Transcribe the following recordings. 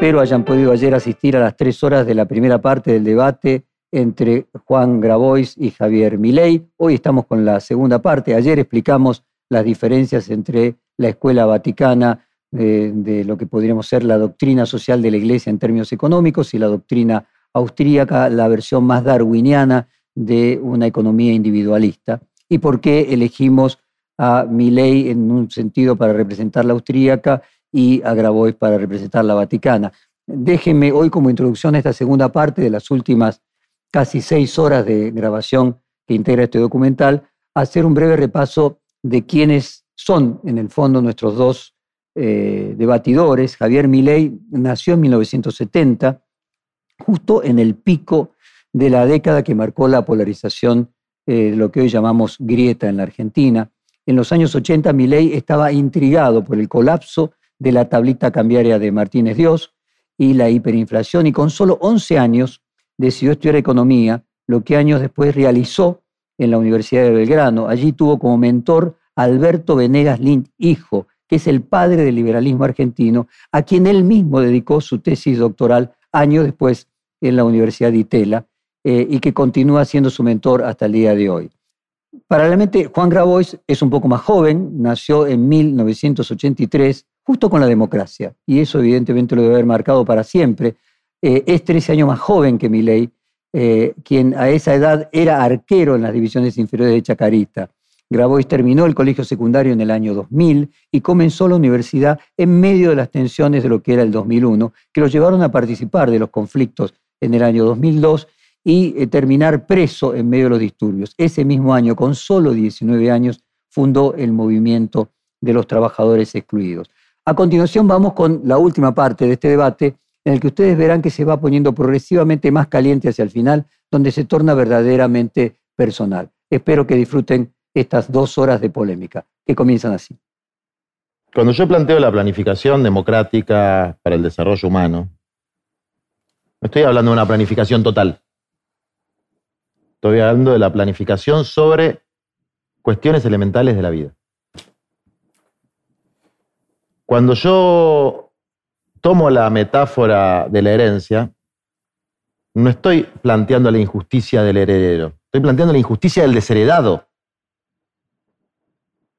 Espero hayan podido ayer asistir a las tres horas de la primera parte del debate entre Juan Grabois y Javier Milei. Hoy estamos con la segunda parte. Ayer explicamos las diferencias entre la escuela vaticana de, lo que podríamos ser la doctrina social de la Iglesia en términos económicos y la doctrina austríaca, la versión más darwiniana de una economía individualista. Y por qué elegimos a Milei en un sentido para representar la austríaca y a Grabois para representar la vaticana. Déjenme hoy como introducción a esta segunda parte de las últimas casi seis horas de grabación que integra este documental, hacer un breve repaso de quiénes son en el fondo nuestros dos eh, debatidores. Javier Milei nació en 1970, justo en el pico de la década que marcó la polarización eh, lo que hoy llamamos grieta en la Argentina. En los años 80 Milei estaba intrigado por el colapso de la tablita cambiaria de Martínez Dios y la hiperinflación y con solo 11 años decidió estudiar economía, lo que años después realizó en la Universidad de Belgrano. Allí tuvo como mentor Alberto Venegas Lind, hijo, que es el padre del liberalismo argentino, a quien él mismo dedicó su tesis doctoral años después en la Universidad de Itela eh, y que continúa siendo su mentor hasta el día de hoy. Paralelamente, Juan Grabois es un poco más joven, nació en 1983, justo con la democracia, y eso evidentemente lo debe haber marcado para siempre. Eh, es 13 años más joven que Milei, eh, quien a esa edad era arquero en las divisiones inferiores de Chacarita. Grabois terminó el colegio secundario en el año 2000 y comenzó la universidad en medio de las tensiones de lo que era el 2001, que lo llevaron a participar de los conflictos en el año 2002 y eh, terminar preso en medio de los disturbios. Ese mismo año, con solo 19 años, fundó el movimiento de los trabajadores excluidos. A continuación vamos con la última parte de este debate, en el que ustedes verán que se va poniendo progresivamente más caliente hacia el final, donde se torna verdaderamente personal. Espero que disfruten estas dos horas de polémica, que comienzan así. Cuando yo planteo la planificación democrática para el desarrollo humano, no estoy hablando de una planificación total. Estoy hablando de la planificación sobre cuestiones elementales de la vida. Cuando yo tomo la metáfora de la herencia, no estoy planteando la injusticia del heredero, estoy planteando la injusticia del desheredado.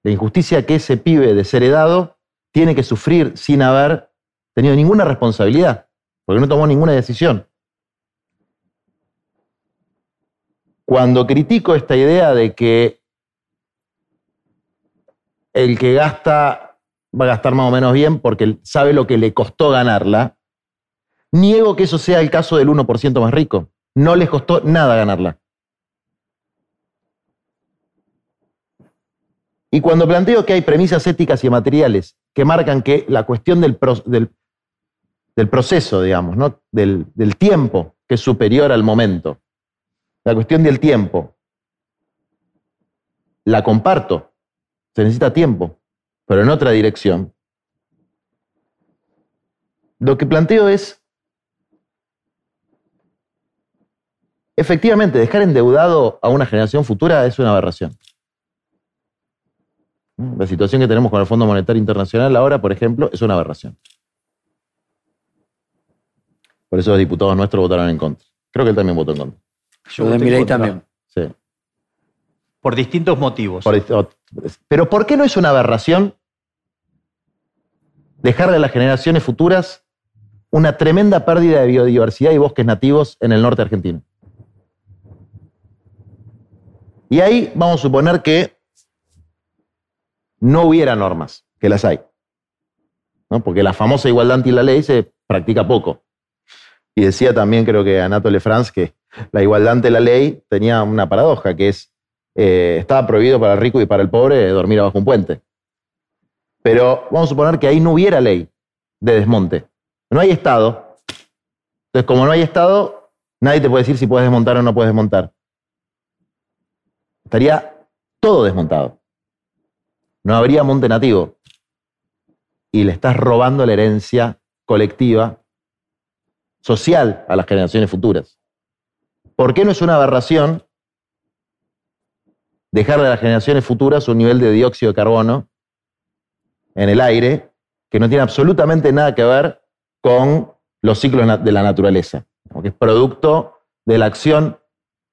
La injusticia que ese pibe desheredado tiene que sufrir sin haber tenido ninguna responsabilidad, porque no tomó ninguna decisión. Cuando critico esta idea de que el que gasta va a gastar más o menos bien porque sabe lo que le costó ganarla, niego que eso sea el caso del 1% más rico. No les costó nada ganarla. Y cuando planteo que hay premisas éticas y materiales que marcan que la cuestión del, del, proceso, digamos, ¿no? del, del tiempo, que es superior al momento, la cuestión del tiempo, la comparto. Se necesita tiempo, pero en otra dirección. Lo que planteo es, efectivamente, dejar endeudado a una generación futura es una aberración. La situación que tenemos con el Fondo Monetario Internacional ahora, por ejemplo, es una aberración. Por eso los diputados nuestros votaron en contra. Creo que él también votó en contra. Yo de Milei también. Sí. Por distintos motivos. pero ¿por qué no es una aberración dejarle a las generaciones futuras una tremenda pérdida de biodiversidad y bosques nativos en el norte argentino? Y ahí vamos a suponer que no hubiera normas, que las hay. ¿no? Porque la famosa igualdad ante la ley se practica poco. Y decía también, creo que Anatole France, que la igualdad ante la ley tenía una paradoja, que es, eh, estaba prohibido para el rico y para el pobre dormir abajo un puente. Pero vamos a suponer que ahí no hubiera ley de desmonte. No hay Estado. Entonces, como no hay Estado, nadie te puede decir si puedes desmontar o no puedes desmontar. Estaría todo desmontado. No habría monte nativo. Y le estás robando la herencia colectiva, social a las generaciones futuras. ¿Por qué no es una aberración dejarle a las generaciones futuras un nivel de dióxido de carbono en el aire que no tiene absolutamente nada que ver con los ciclos de la naturaleza, que es producto de la acción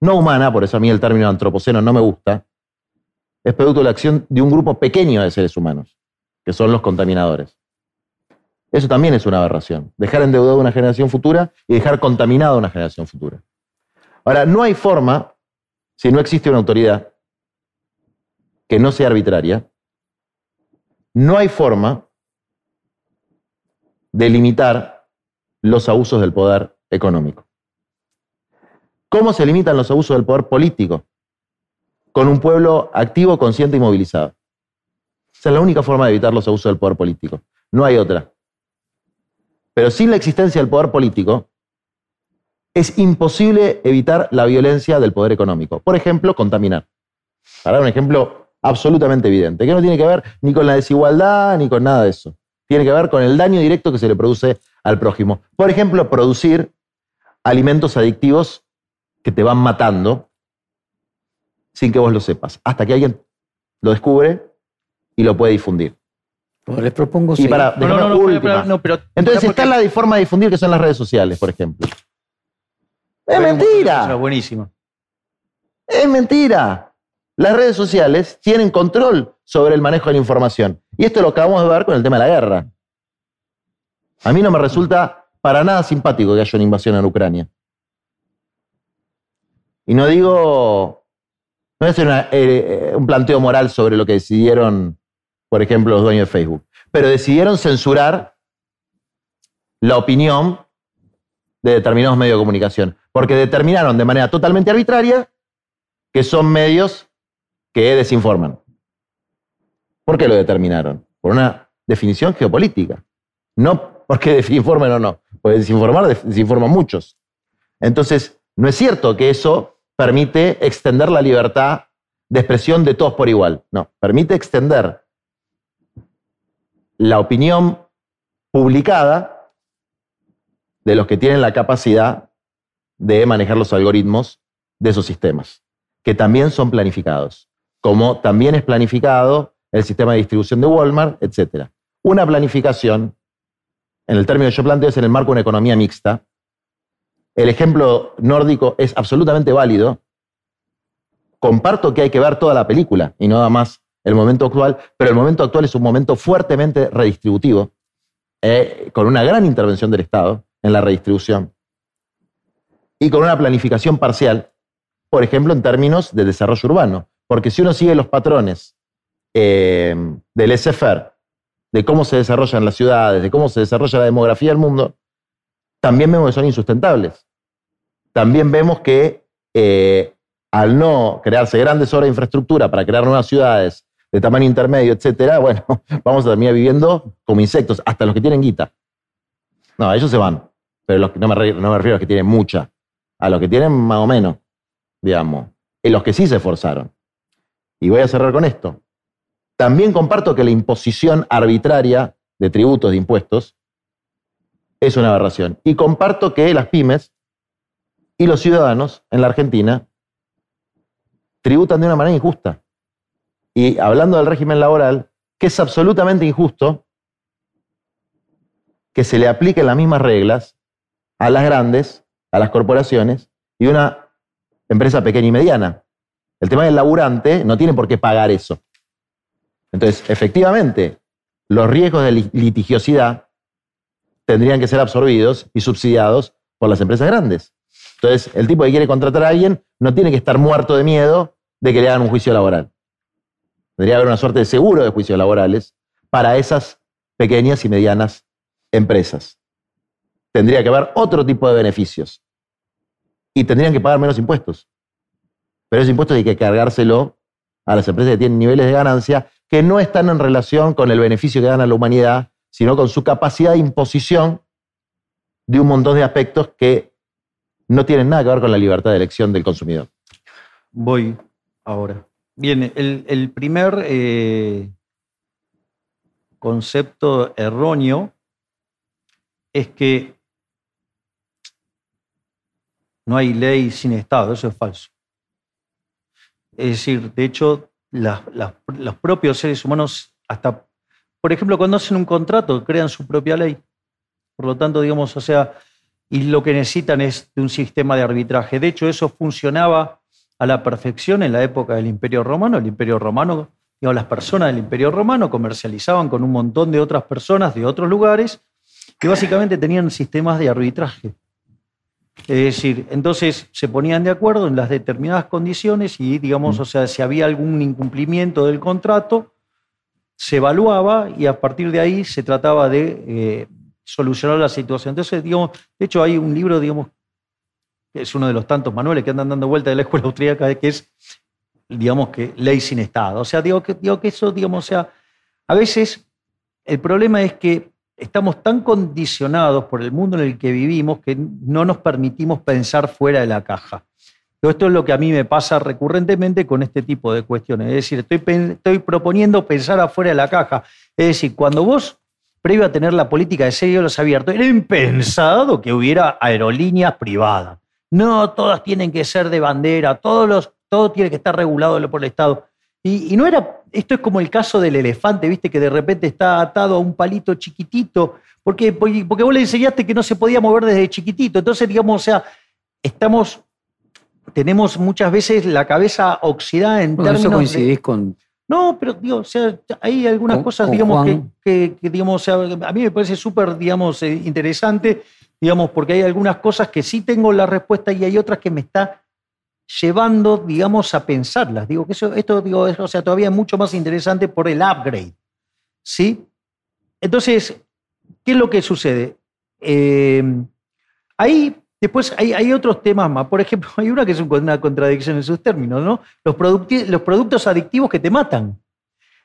no humana, por eso a mí el término antropoceno no me gusta, es producto de la acción de un grupo pequeño de seres humanos, que son los contaminadores. Eso también es una aberración. Dejar endeudada una generación futura y dejar contaminada una generación futura. Ahora, no hay forma, si no existe una autoridad que no sea arbitraria, no hay forma de limitar los abusos del poder económico. ¿Cómo se limitan los abusos del poder político? Con un pueblo activo, consciente y movilizado. Esa es la única forma de evitar los abusos del poder político. No hay otra. Pero sin la existencia del poder político, es imposible evitar la violencia del poder económico. Por ejemplo, contaminar. Para dar un ejemplo absolutamente evidente, que no tiene que ver ni con la desigualdad ni con nada de eso. Tiene que ver con el daño directo que se le produce al prójimo. Por ejemplo, producir alimentos adictivos que te van matando sin que vos lo sepas, hasta que alguien lo descubre y lo puede difundir. Les propongo Y para, No, no, déjame no, no, última. pero- no, pero- Entonces porque- está la forma de difundir que son las redes sociales, por ejemplo. Es mentira. buenísimo. Es mentira. Las redes sociales tienen control sobre el manejo de la información. Y esto lo acabamos de ver con el tema de la guerra. A mí no me resulta para nada simpático que haya una invasión en Ucrania. Y no digo, no hacer una, eh, eh, un planteo moral sobre lo que decidieron, por ejemplo, los dueños de Facebook, pero decidieron censurar la opinión de determinados medios de comunicación, porque determinaron de manera totalmente arbitraria que son medios que desinforman. ¿Por qué lo determinaron? Por una definición geopolítica. No porque desinformen o no. Porque desinformar desinforman muchos. Entonces, no es cierto que eso permite extender la libertad de expresión de todos por igual. No, permite extender la opinión publicada de los que tienen la capacidad de manejar los algoritmos de esos sistemas, que también son planificados, como también es planificado el sistema de distribución de Walmart, etc. Una planificación, en el término que yo planteo, es en el marco de una economía mixta. El ejemplo nórdico es absolutamente válido. Comparto que hay que ver toda la película y no nada más el momento actual, pero el momento actual es un momento fuertemente redistributivo, eh, con una gran intervención del Estado en la redistribución y con una planificación parcial, por ejemplo, en términos de desarrollo urbano. Porque si uno sigue los patrones eh, del SFR, de cómo se desarrollan las ciudades, de cómo se desarrolla la demografía del mundo, también vemos que son insustentables. También vemos que eh, al no crearse grandes obras de infraestructura para crear nuevas ciudades de tamaño intermedio, etcétera, bueno, vamos a terminar viviendo como insectos, hasta los que tienen guita. No, ellos se van, pero no, me no me refiero a los que tienen mucha, a los que tienen más o menos, digamos, y los que sí se esforzaron. Y voy a cerrar con esto. También comparto que la imposición arbitraria de tributos, de impuestos, es una aberración. Y comparto que las pymes y los ciudadanos en la Argentina tributan de una manera injusta. Y hablando del régimen laboral, que es absolutamente injusto que se le apliquen las mismas reglas a las grandes, a las corporaciones y una empresa pequeña y mediana. El tema del laburante no tiene por qué pagar eso. Entonces, efectivamente, los riesgos de lit- litigiosidad tendrían que ser absorbidos y subsidiados por las empresas grandes. Entonces, el tipo que quiere contratar a alguien no tiene que estar muerto de miedo de que le hagan un juicio laboral. Debería haber una suerte de seguro de juicios laborales para esas pequeñas y medianas empresas. Tendría que haber otro tipo de beneficios. Y tendrían que pagar menos impuestos. Pero esos impuestos hay que cargárselo a las empresas que tienen niveles de ganancia que no están en relación con el beneficio que gana la humanidad, sino con su capacidad de imposición de un montón de aspectos que no tienen nada que ver con la libertad de elección del consumidor. Voy ahora. Bien, el, el primer eh, concepto erróneo es que no hay ley sin Estado, eso es falso. Es decir, de hecho, los propios seres humanos, hasta, por ejemplo, cuando hacen un contrato, crean su propia ley. Por lo tanto, digamos, o sea, y lo que necesitan es de un sistema de arbitraje. De hecho, eso funcionaba a la perfección en la época del Imperio Romano. El Imperio Romano, digamos, las personas del Imperio Romano comercializaban con un montón de otras personas de otros lugares que básicamente tenían sistemas de arbitraje. Es decir, entonces se ponían de acuerdo en las determinadas condiciones y, digamos, mm. o sea, si había algún incumplimiento del contrato, se evaluaba y a partir de ahí se trataba de eh, solucionar la situación. Entonces, digamos, de hecho hay un libro, digamos, que es uno de los tantos manuales que andan dando vuelta de la escuela austríaca, que es, digamos, que ley sin Estado. O sea, digo que, digo que eso, digamos, o sea, a veces el problema es que estamos tan condicionados por el mundo en el que vivimos que no nos permitimos pensar fuera de la caja. esto es lo que a mí me pasa recurrentemente con este tipo de cuestiones. Es decir, estoy, proponiendo pensar afuera de la caja. Es decir, cuando vos, previo a tener la política de cielos abiertos, era impensado que hubiera aerolíneas privadas. No, todas tienen que ser de bandera, todos los, todo tiene que estar regulado por el Estado. Y, no era, esto es como el caso del elefante, viste, que de repente está atado a un palito chiquitito, porque, porque vos le enseñaste que no se podía mover desde chiquitito. Entonces, digamos, o sea, estamos, tenemos muchas veces la cabeza oxidada en bueno, términos. Eso coincidís con. No, pero digo, o sea, hay algunas cosas, digamos, que, digamos, o sea, a mí me parece súper, digamos, eh, interesante, digamos, porque hay algunas cosas que sí tengo la respuesta y hay otras que me está llevando, digamos, a pensarlas. Digo que eso, esto, digo, es, o sea, todavía es mucho más interesante por el upgrade. ¿Sí? Entonces, ¿qué es lo que sucede? Eh, ahí, después hay, hay, otros temas más. Por ejemplo, hay una que es una contradicción en sus términos, ¿no? Los, los productos adictivos que te matan.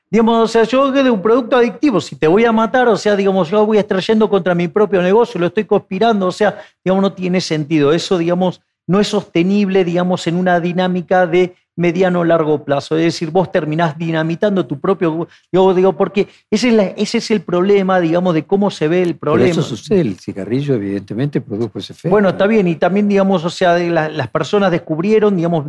Digamos, o sea, yo de un producto adictivo, si te voy a matar, o sea, digamos, yo voy extrayendo contra mi propio negocio, lo estoy conspirando, o sea, digamos, no tiene sentido. Eso, digamos, no es sostenible, digamos, en una dinámica de mediano o largo plazo. Es decir, vos terminás dinamitando tu propio. Yo digo, porque ese es, ese es el problema, digamos, de cómo se ve el problema. eso sucede, el cigarrillo, evidentemente, produjo ese efecto. Bueno, está bien, y también, digamos, o sea, las personas descubrieron, digamos,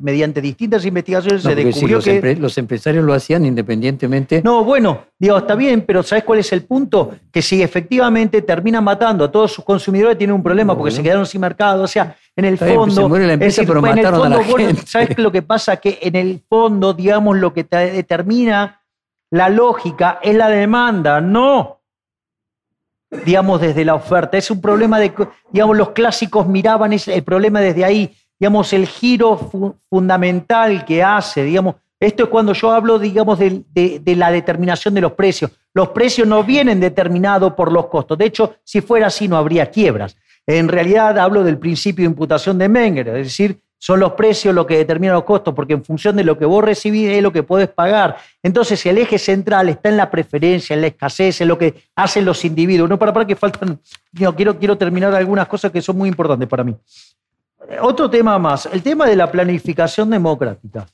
mediante distintas investigaciones, se descubrió los que. los empresarios lo hacían independientemente. No, bueno, digo, está bien, pero ¿sabes cuál es el punto? Que si efectivamente terminan matando a todos sus consumidores, tienen un problema porque se quedaron sin mercado. O sea, en el fondo. se muere la empresa, pero mataron a la gente. ¿Sabes lo que pasa? Que en el fondo, digamos, lo que determina la lógica es la demanda, no, digamos, desde la oferta. Es un problema de, digamos, los clásicos miraban el problema desde ahí, digamos, el giro fundamental que hace, digamos, esto es cuando yo hablo, digamos, de, de, la determinación de los precios. Los precios no vienen determinados por los costos. De hecho, si fuera así, no habría quiebras. En realidad hablo del principio de imputación de Menger, es decir, son los precios lo que determinan los costos, porque en función de lo que vos recibís es lo que podés pagar. Entonces, el eje central está en la preferencia, en la escasez, en lo que hacen los individuos. No para, para que faltan. No, quiero, quiero terminar algunas cosas que son muy importantes para mí. Otro tema más, el tema de la planificación democrática.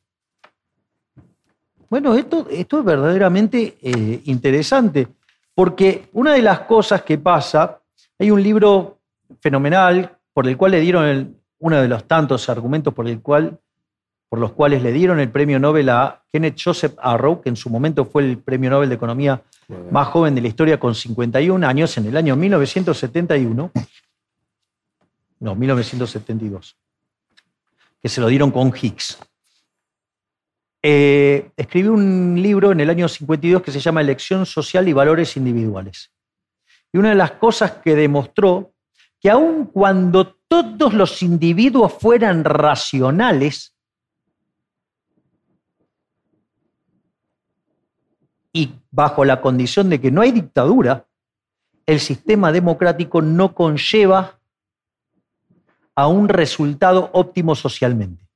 Bueno, esto, esto es verdaderamente eh, interesante, porque una de las cosas que pasa, hay un libro fenomenal por el cual le dieron el, uno de los tantos argumentos por, el cual, por los cuales le dieron el premio Nobel a Kenneth Joseph Arrow, que en su momento fue el premio Nobel de Economía más joven de la historia con 51 años, en el año 1971, no, 1972, que se lo dieron con Higgs. Eh, escribió un libro en el año 52 que se llama Elección Social y Valores Individuales. Y una de las cosas que demostró que aun cuando todos los individuos fueran racionales y bajo la condición de que no hay dictadura, el sistema democrático no conlleva a un resultado óptimo socialmente.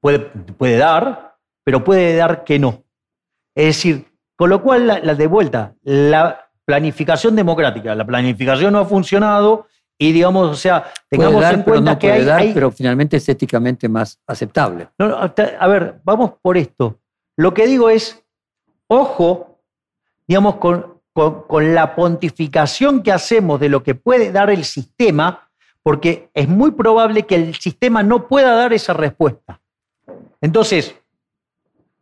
Puede, puede dar, pero puede dar que no. Es decir, con lo cual, la de vuelta, la planificación democrática, la planificación no ha funcionado y digamos, o sea, tengamos en cuenta que hay, Pero finalmente es éticamente más aceptable. a ver, vamos por esto. Lo que digo es, ojo, digamos, con, con, la pontificación que hacemos de lo que puede dar el sistema, porque es muy probable que el sistema no pueda dar esa respuesta. Entonces,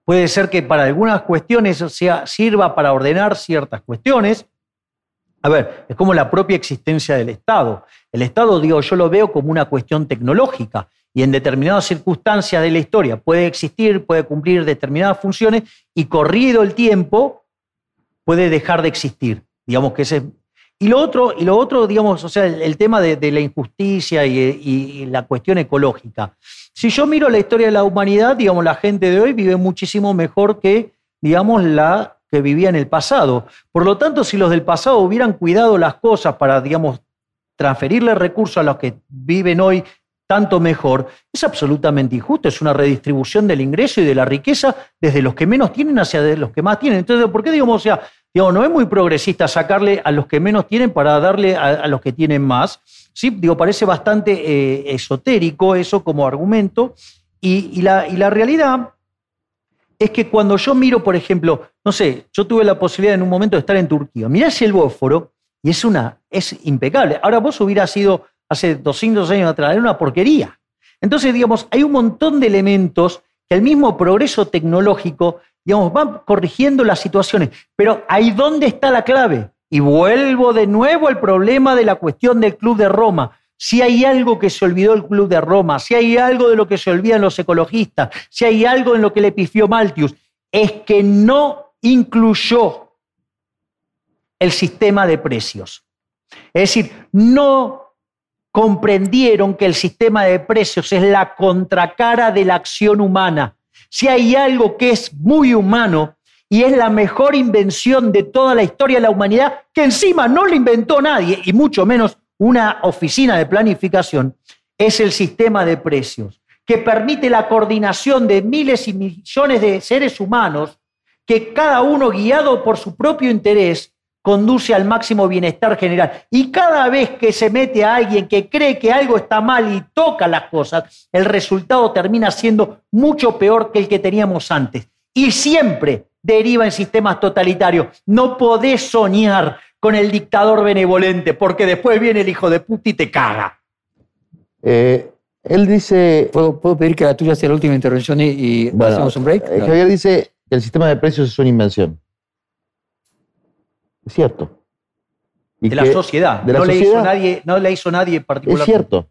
puede ser que para algunas cuestiones sea, sirva para ordenar ciertas cuestiones, A ver, es como la propia existencia del Estado. El Estado, digo, yo lo veo como una cuestión tecnológica y en determinadas circunstancias de la historia puede existir, puede cumplir determinadas funciones y corrido el tiempo puede dejar de existir. Digamos que ese y lo otro, y lo otro digamos, o sea, el, tema de, la injusticia y, y, la cuestión ecológica. Si yo miro la historia de la humanidad, digamos, la gente de hoy vive muchísimo mejor que, digamos, la que vivía en el pasado. Por lo tanto, si los del pasado hubieran cuidado las cosas para, digamos, transferirle recursos a los que viven hoy tanto mejor, es absolutamente injusto. Es una redistribución del ingreso y de la riqueza desde los que menos tienen hacia los que más tienen. Entonces, ¿por qué digamos, o sea, Digo, no es muy progresista sacarle a los que menos tienen para darle a, los que tienen más. Sí, digo, parece bastante eh, esotérico eso como argumento. Y, la, y la realidad es que cuando yo miro, por ejemplo, no sé, yo tuve la posibilidad en un momento de estar en Turquía, hacia el Bósforo y es, una, es impecable. Ahora vos hubieras ido hace 200 años atrás, era una porquería. Entonces, digamos, hay un montón de elementos que el mismo progreso tecnológico digamos, van corrigiendo las situaciones. Pero ahí dónde está la clave. Y vuelvo de nuevo al problema de la cuestión del Club de Roma. Si hay algo que se olvidó el Club de Roma, si hay algo de lo que se olvidan los ecologistas, si hay algo en lo que le pifió Maltius, es que no incluyó el sistema de precios. Es decir, no comprendieron que el sistema de precios es la contracara de la acción humana si hay algo que es muy humano y es la mejor invención de toda la historia de la humanidad, que encima no lo inventó nadie, y mucho menos una oficina de planificación, es el sistema de precios, que permite la coordinación de miles y millones de seres humanos, que cada uno guiado por su propio interés conduce al máximo bienestar general. Y cada vez que se mete a alguien que cree que algo está mal y toca las cosas, el resultado termina siendo mucho peor que el que teníamos antes. Y siempre deriva en sistemas totalitarios. No podés soñar con el dictador benevolente, porque después viene el hijo de puta y te caga. Eh, él dice... ¿Puedo, pedir que la tuya sea la última intervención y, hacemos un break? Eh, Javier dice que el sistema de precios es una invención. Es cierto. de la sociedad. no, Le hizo nadie, no le hizo nadie particular. Es cierto.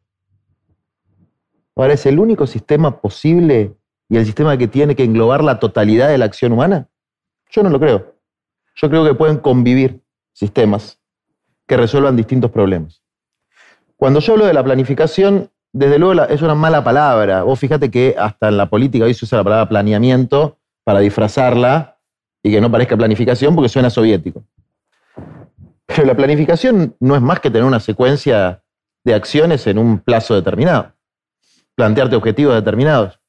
Ahora, ¿es el único sistema posible y el sistema que tiene que englobar la totalidad de la acción humana? Yo no lo creo. Yo creo que pueden convivir sistemas que resuelvan distintos problemas. Cuando yo hablo de la planificación, desde luego es una mala palabra. Vos fíjate que hasta en la política hoy se usa la palabra planeamiento para disfrazarla y que no parezca planificación porque suena soviético. Pero la planificación no es más que tener una secuencia de acciones en un plazo determinado, plantearte objetivos determinados.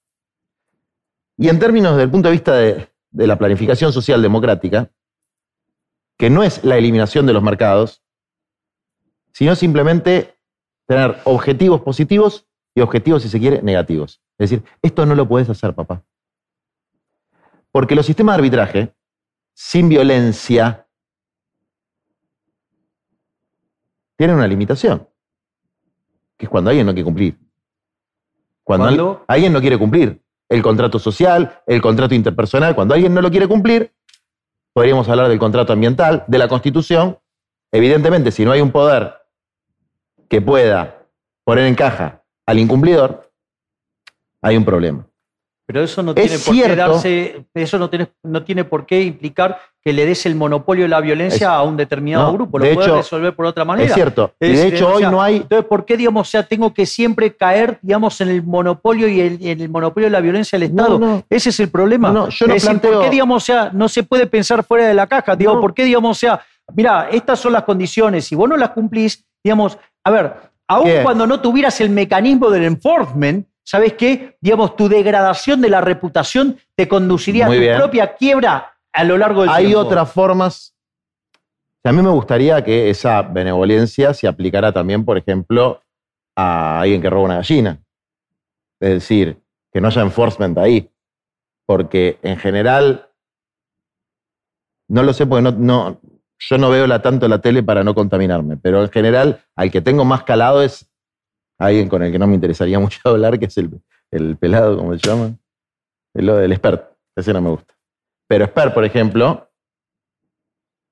Y en términos del punto de vista de, la planificación social democrática, que no es la eliminación de los mercados, sino simplemente tener objetivos positivos y objetivos, si se quiere, negativos. Es decir, esto no lo puedes hacer, papá. Porque los sistemas de arbitraje, sin violencia, tienen una limitación, que es cuando alguien no quiere cumplir. Cuando alguien no quiere cumplir el contrato social, el contrato interpersonal, cuando alguien no lo quiere cumplir, podríamos hablar del contrato ambiental, de la constitución. Evidentemente, si no hay un poder que pueda poner en caja al incumplidor, hay un problema. Pero eso no tiene por qué darse, eso no tiene, no tiene por qué implicar que le des el monopolio de la violencia a un determinado grupo. Lo puedes resolver por otra manera. Es cierto. y de hecho, hoy no hay. Entonces, ¿por qué, digamos, o sea, tengo que siempre caer, digamos, en el monopolio y el, en el monopolio de la violencia del Estado? Ese es el problema. No, yo no es planteo... ¿por qué, digamos, o sea, no se puede pensar fuera de la caja? Digo, ¿por qué, digamos, o sea, mira, estas son las condiciones, si vos no las cumplís, digamos, a ver, aun cuando no tuvieras el mecanismo del enforcement, ¿sabes qué? Digamos, tu degradación de la reputación te conduciría a tu propia quiebra a lo largo del tiempo. Hay otras formas. A mí me gustaría que esa benevolencia se aplicara también, por ejemplo, a alguien que roba una gallina. Es decir, que no haya enforcement ahí. Porque en general, no lo sé porque no, no, yo no veo la, tanto la tele para no contaminarme, pero en general al que tengo más calado es alguien con el que no me interesaría mucho hablar, que es el, el pelado, como se llama, el, el expert. Ese no me gusta. Pero expert, por ejemplo,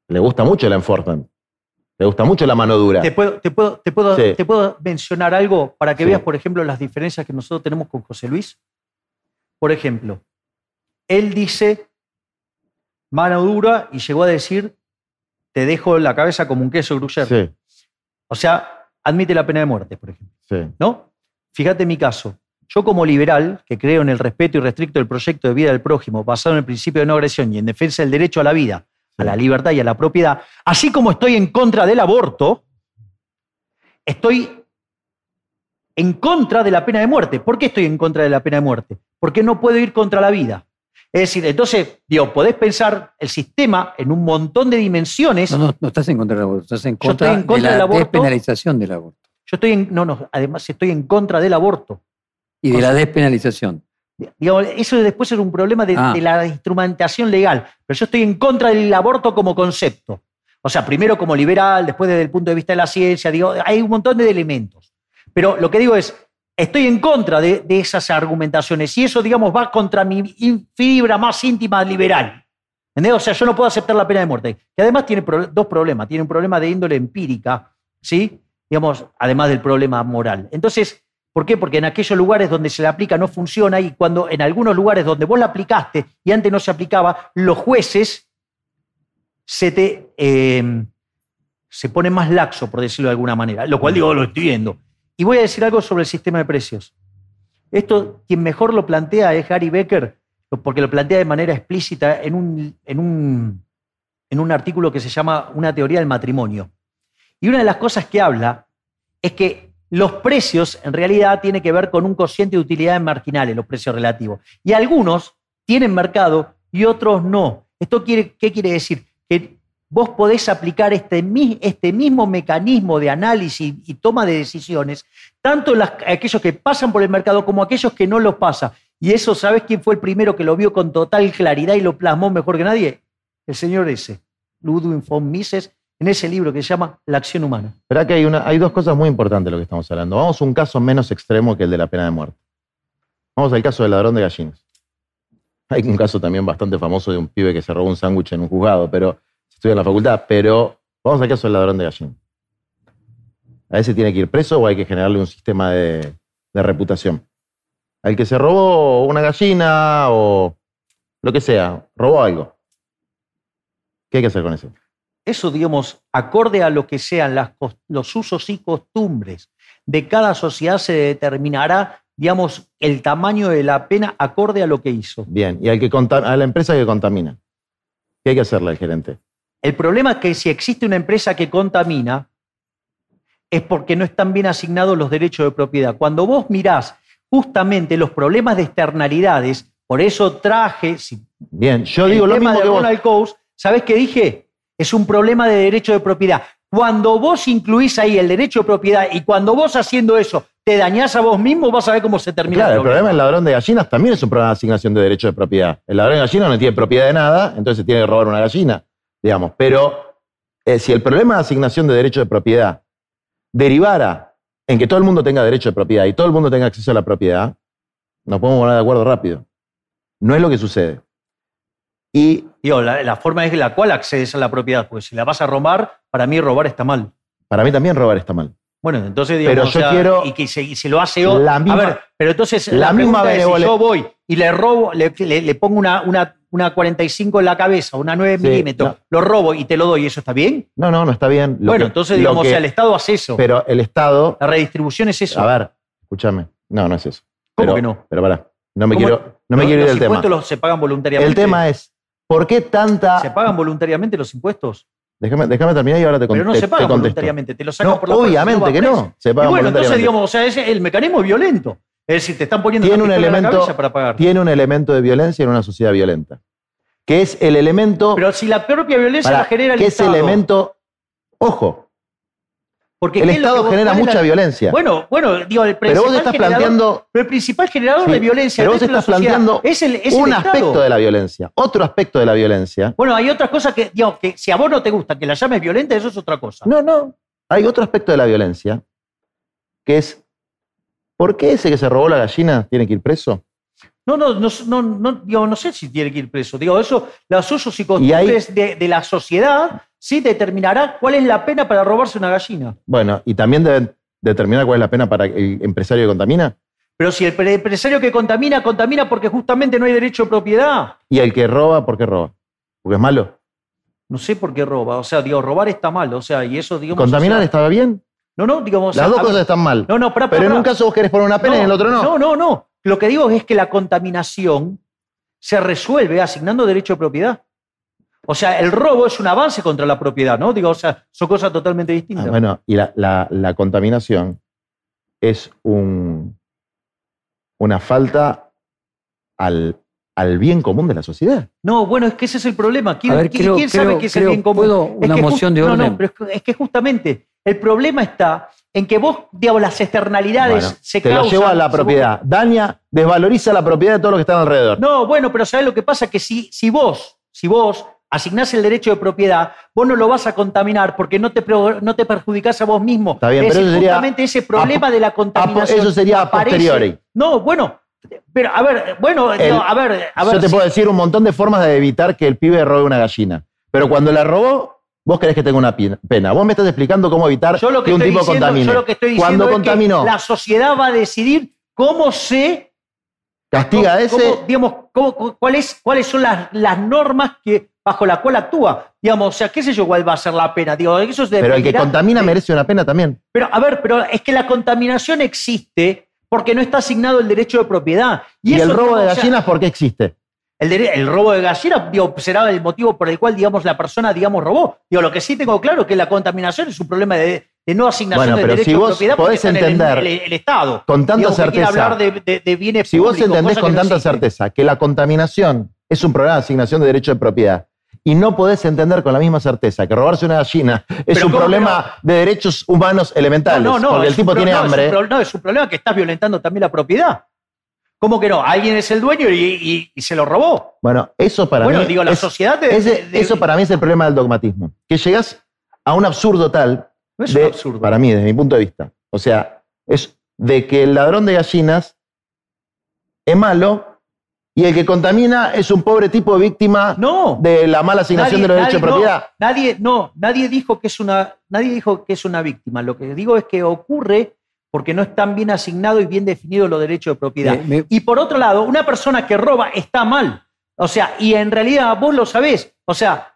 le gusta mucho el enforcement. Le gusta mucho la mano dura. Te puedo, te puedo, te puedo, Sí. te puedo mencionar algo para que Sí. veas, por ejemplo, las diferencias que nosotros tenemos con José Luis. Por ejemplo, él dice mano dura y llegó a decir te dejo la cabeza como un queso gruyere. Sí, O sea, admite la pena de muerte, por ejemplo. Sí. ¿no? Fíjate mi caso. Yo como liberal, que creo en el respeto irrestricto del proyecto de vida del prójimo, basado en el principio de no agresión y en defensa del derecho a la vida, a la libertad y a la propiedad, así como estoy en contra del aborto, estoy en contra de la pena de muerte. ¿Por qué estoy en contra de la pena de muerte? Porque no puedo ir contra la vida. Es decir, entonces, digo, podés pensar el sistema en un montón de dimensiones. No, no, no estás en contra del aborto, estás en Yo contra, estoy en contra de la del aborto. despenalización del aborto Yo estoy en, no, no, además estoy en contra del aborto. y de O la despenalización. Digamos, eso después es un problema de, Ah. de la instrumentación legal. Pero yo estoy en contra del aborto como concepto. O sea, primero como liberal, después desde el punto de vista de la ciencia, digo, hay un montón de elementos. Pero lo que digo es, estoy en contra de, de esas argumentaciones y eso, digamos, va contra mi fibra más íntima liberal. ¿Entendés? O sea, yo no puedo aceptar la pena de muerte. Que además tiene pro- dos problemas. Tiene un problema de índole empírica, ¿sí? Digamos, además del problema moral. Entonces, ¿Por qué? Porque en aquellos lugares donde se la aplica no funciona y cuando en algunos lugares donde vos la aplicaste y antes no se aplicaba, los jueces se te eh, se ponen más laxo, por decirlo de alguna manera, lo cual digo, lo estoy viendo. Y voy a decir algo sobre el sistema de precios. Esto, quien mejor lo plantea es Gary Becker, porque lo plantea de manera explícita en un, en un, en un artículo que se llama Una teoría del matrimonio. Y una de las cosas que habla es que los precios en realidad tienen que ver con un cociente de utilidades marginales, los precios relativos. Y algunos tienen mercado y otros no. ¿Esto quiere, qué quiere decir? Que vos podés aplicar este, este mismo mecanismo de análisis y toma de decisiones, tanto aquellos que pasan por el mercado como aquellos que no los pasan. Y eso, ¿sabes quién fue el primero que lo vio con total claridad y lo plasmó mejor que nadie? El señor ese, Ludwig von Mises, en ese libro que se llama La acción humana. Esperá que hay dos cosas muy importantes de lo que estamos hablando. Vamos a un caso menos extremo que el de la pena de muerte. Vamos al caso del ladrón de gallinas. Hay un caso también bastante famoso de un pibe que se robó un sándwich en un juzgado, pero se estudia en la facultad. Pero vamos al caso del ladrón de gallinas. ¿A ese tiene que ir preso o hay que generarle un sistema de, de reputación? Al que se robó una gallina o lo que sea, robó algo. ¿Qué hay que hacer con eso? Eso, digamos, acorde a lo que sean las los usos y costumbres de cada sociedad, se determinará, digamos, el tamaño de la pena acorde a lo que hizo. Bien, y al que a la empresa que contamina. ¿Qué hay que hacerle al gerente? El problema es que si existe una empresa que contamina, es porque no están bien asignados los derechos de propiedad. Cuando vos mirás justamente los problemas de externalidades, por eso traje, si Bien, yo el digo lo tema mismo de que vos. Ronald Coase, ¿sabés qué dije? Es un problema de derecho de propiedad. Cuando vos incluís ahí el derecho de propiedad y cuando vos haciendo eso te dañás a vos mismo, vas a ver cómo se termina Claro, el problema. del ladrón de gallinas también es un problema de asignación de derecho de propiedad. El ladrón de gallinas no tiene propiedad de nada, entonces tiene que robar una gallina, digamos. Pero eh, si el problema de asignación de derecho de propiedad derivara en que todo el mundo tenga derecho de propiedad y todo el mundo tenga acceso a la propiedad, nos podemos poner de acuerdo rápido. No es lo que sucede. Y Digo, la, la forma es la cual accedes a la propiedad, porque si la vas a robar, para mí robar está mal. para mí también robar está mal. Bueno, entonces digamos, Pero yo o sea, quiero y que se, y se lo hace otro. la misma- a ver, pero entonces la la, misma es si yo voy y le robo, le, le- le pongo una, una, una 45 en la cabeza, una 9 Sí, milímetros, no. lo robo y te lo doy, ¿eso está bien? No, no, no está bien. Lo bueno, que- entonces digamos, que- o sea, el Estado hace eso. Pero el Estado la redistribución es eso. A ver, escúchame. No, no es eso. ¿Cómo Pero- que no? Pero pará, no me quiero, no me quiero ir del tema. los se pagan voluntariamente. El tema es, ¿por qué tanta... ¿Se pagan voluntariamente los impuestos? Déjame, déjame terminar y ahora te, con- Pero no se pagan contesto. voluntariamente, te lo sacan No, por la obviamente que no, se Y pagan bueno, entonces digamos, o sea, ese- el mecanismo es violento. Es decir, te están poniendo Tiene una un, en la elemento, cabeza para pagar. tiene un elemento de violencia en una sociedad violenta. Que es el elemento... Pero si la propia violencia la genera el que Estado. ese elemento... Ojo, Porque el ¿qué es lo que Estado genera mucha la- violencia. Bueno, bueno, digo, el pero vos principal estás generador- planteando pero el principal generador Sí, de violencia pero vos estás planteando es el, es un el aspecto de la violencia. Otro aspecto de la violencia. Bueno, hay otras cosas que, digamos, que si a vos no te gusta que la llames violenta, eso es otra cosa. No, no. Hay otro aspecto de la violencia, que es, ¿por qué ese que se robó la gallina tiene que ir preso? No, no, no, no, no, digo, no sé si tiene que ir preso. Digo, eso, los usos y ahí- costumbres de, de la sociedad sí determinará cuál es la pena para robarse una gallina. Bueno, y también deben determinar cuál es la pena para el empresario que contamina. Pero si el pre- empresario que contamina, contamina porque justamente no hay derecho de propiedad. Y el que roba, ¿por qué roba? Porque es malo. No sé por qué roba. O sea, digo, robar está mal. O sea, y eso, digamos. ¿Contaminar o sea, estaba bien? No, no, digamos. Las dos cosas están mal. No, no, Pero en un caso vos querés poner una pena y en el otro no. No, no, no. Lo que digo es que la contaminación se resuelve asignando derecho de propiedad. O sea, el robo es un avance contra la propiedad, ¿no? Digo, o sea, son cosas totalmente Ah, distintas. bueno, y la, la- la contaminación es un, una falta al, al bien común de la sociedad. No, bueno, es que ese es el problema. ¿Quién, A ver, quién- creo- quién sabe creo- qué es el bien común? ¿puedo Es una que moción de no, orden? No, pero es que, es que justamente el problema está en que vos, digamos, las externalidades Bueno, se te lo causan- llevo a la propiedad. Daña, desvaloriza la propiedad de todos los que están alrededor. No, bueno, pero ¿sabés lo que pasa? Que si, si vos, si vos asignás el derecho de propiedad, vos no lo vas a contaminar porque no te, no te perjudicás a vos mismo. Está bien, es pero eso sería justamente ese problema a- de la contaminación. eso sería a posteriori. No, bueno, pero a ver, bueno, El- no, a ver, a ver. Yo te puedo decir un montón de formas de evitar que el pibe robe una gallina. Pero cuando la robó, vos querés que tenga una pena. Vos me estás explicando cómo evitar yo lo que, un tipo diciendo, contamine. yo lo que estoy diciendo cuando es contaminó, que la sociedad va a decidir cómo se castiga a cómo- ese. cómo, digamos, cómo- cu- cuáles, cuáles son las, las normas que, bajo la cual actúa. Digamos, o sea, qué sé yo cuál va a ser la pena. Digo, eso pero el que contamina de- merece una pena también. Pero, a ver, pero es que la contaminación existe porque no está asignado el derecho de propiedad. Y, eso, el robo de o sea, gallinas, ¿por qué existe? el, robo de gallinas, digo, será el motivo por el cual, digamos, la persona, digamos, robó. Digo, lo que sí tengo claro es que la contaminación es un problema de, de no asignación Bueno, del pero derecho si de propiedad porque podés está en el- entender el, el Estado. Con tanta Digamos, certeza. hablar de, de- de bienes Si vos entendés con no tanta certeza que la contaminación es un problema de asignación de derecho de propiedad y no podés entender con la misma certeza que robarse una gallina es un ¿cómo que problema de derechos humanos elementales, No, no, no. porque es el tipo pro- tiene no, es un hambre. pro- no, es un problema que estás violentando también la propiedad. ¿Cómo que no? Alguien es el dueño y, y- y se lo robó. Bueno, eso para bueno, mí digo, la es- sociedad de, ese- de- de- eso para mí es el problema del dogmatismo, que llegás a un absurdo tal no es de- un absurdo. para mí, desde mi punto de vista. O sea, es de que el ladrón de gallinas es malo y el que contamina es un pobre tipo víctima no. de la mala asignación de los derechos de nadie- propiedad. No, nadie, no, nadie dijo que es una, nadie dijo que es una víctima. Lo que digo es que ocurre porque no están bien asignados y bien definidos los derechos de propiedad. Eh, me- Y por otro lado, una persona que roba está mal. O sea, y en realidad vos lo sabés. O sea,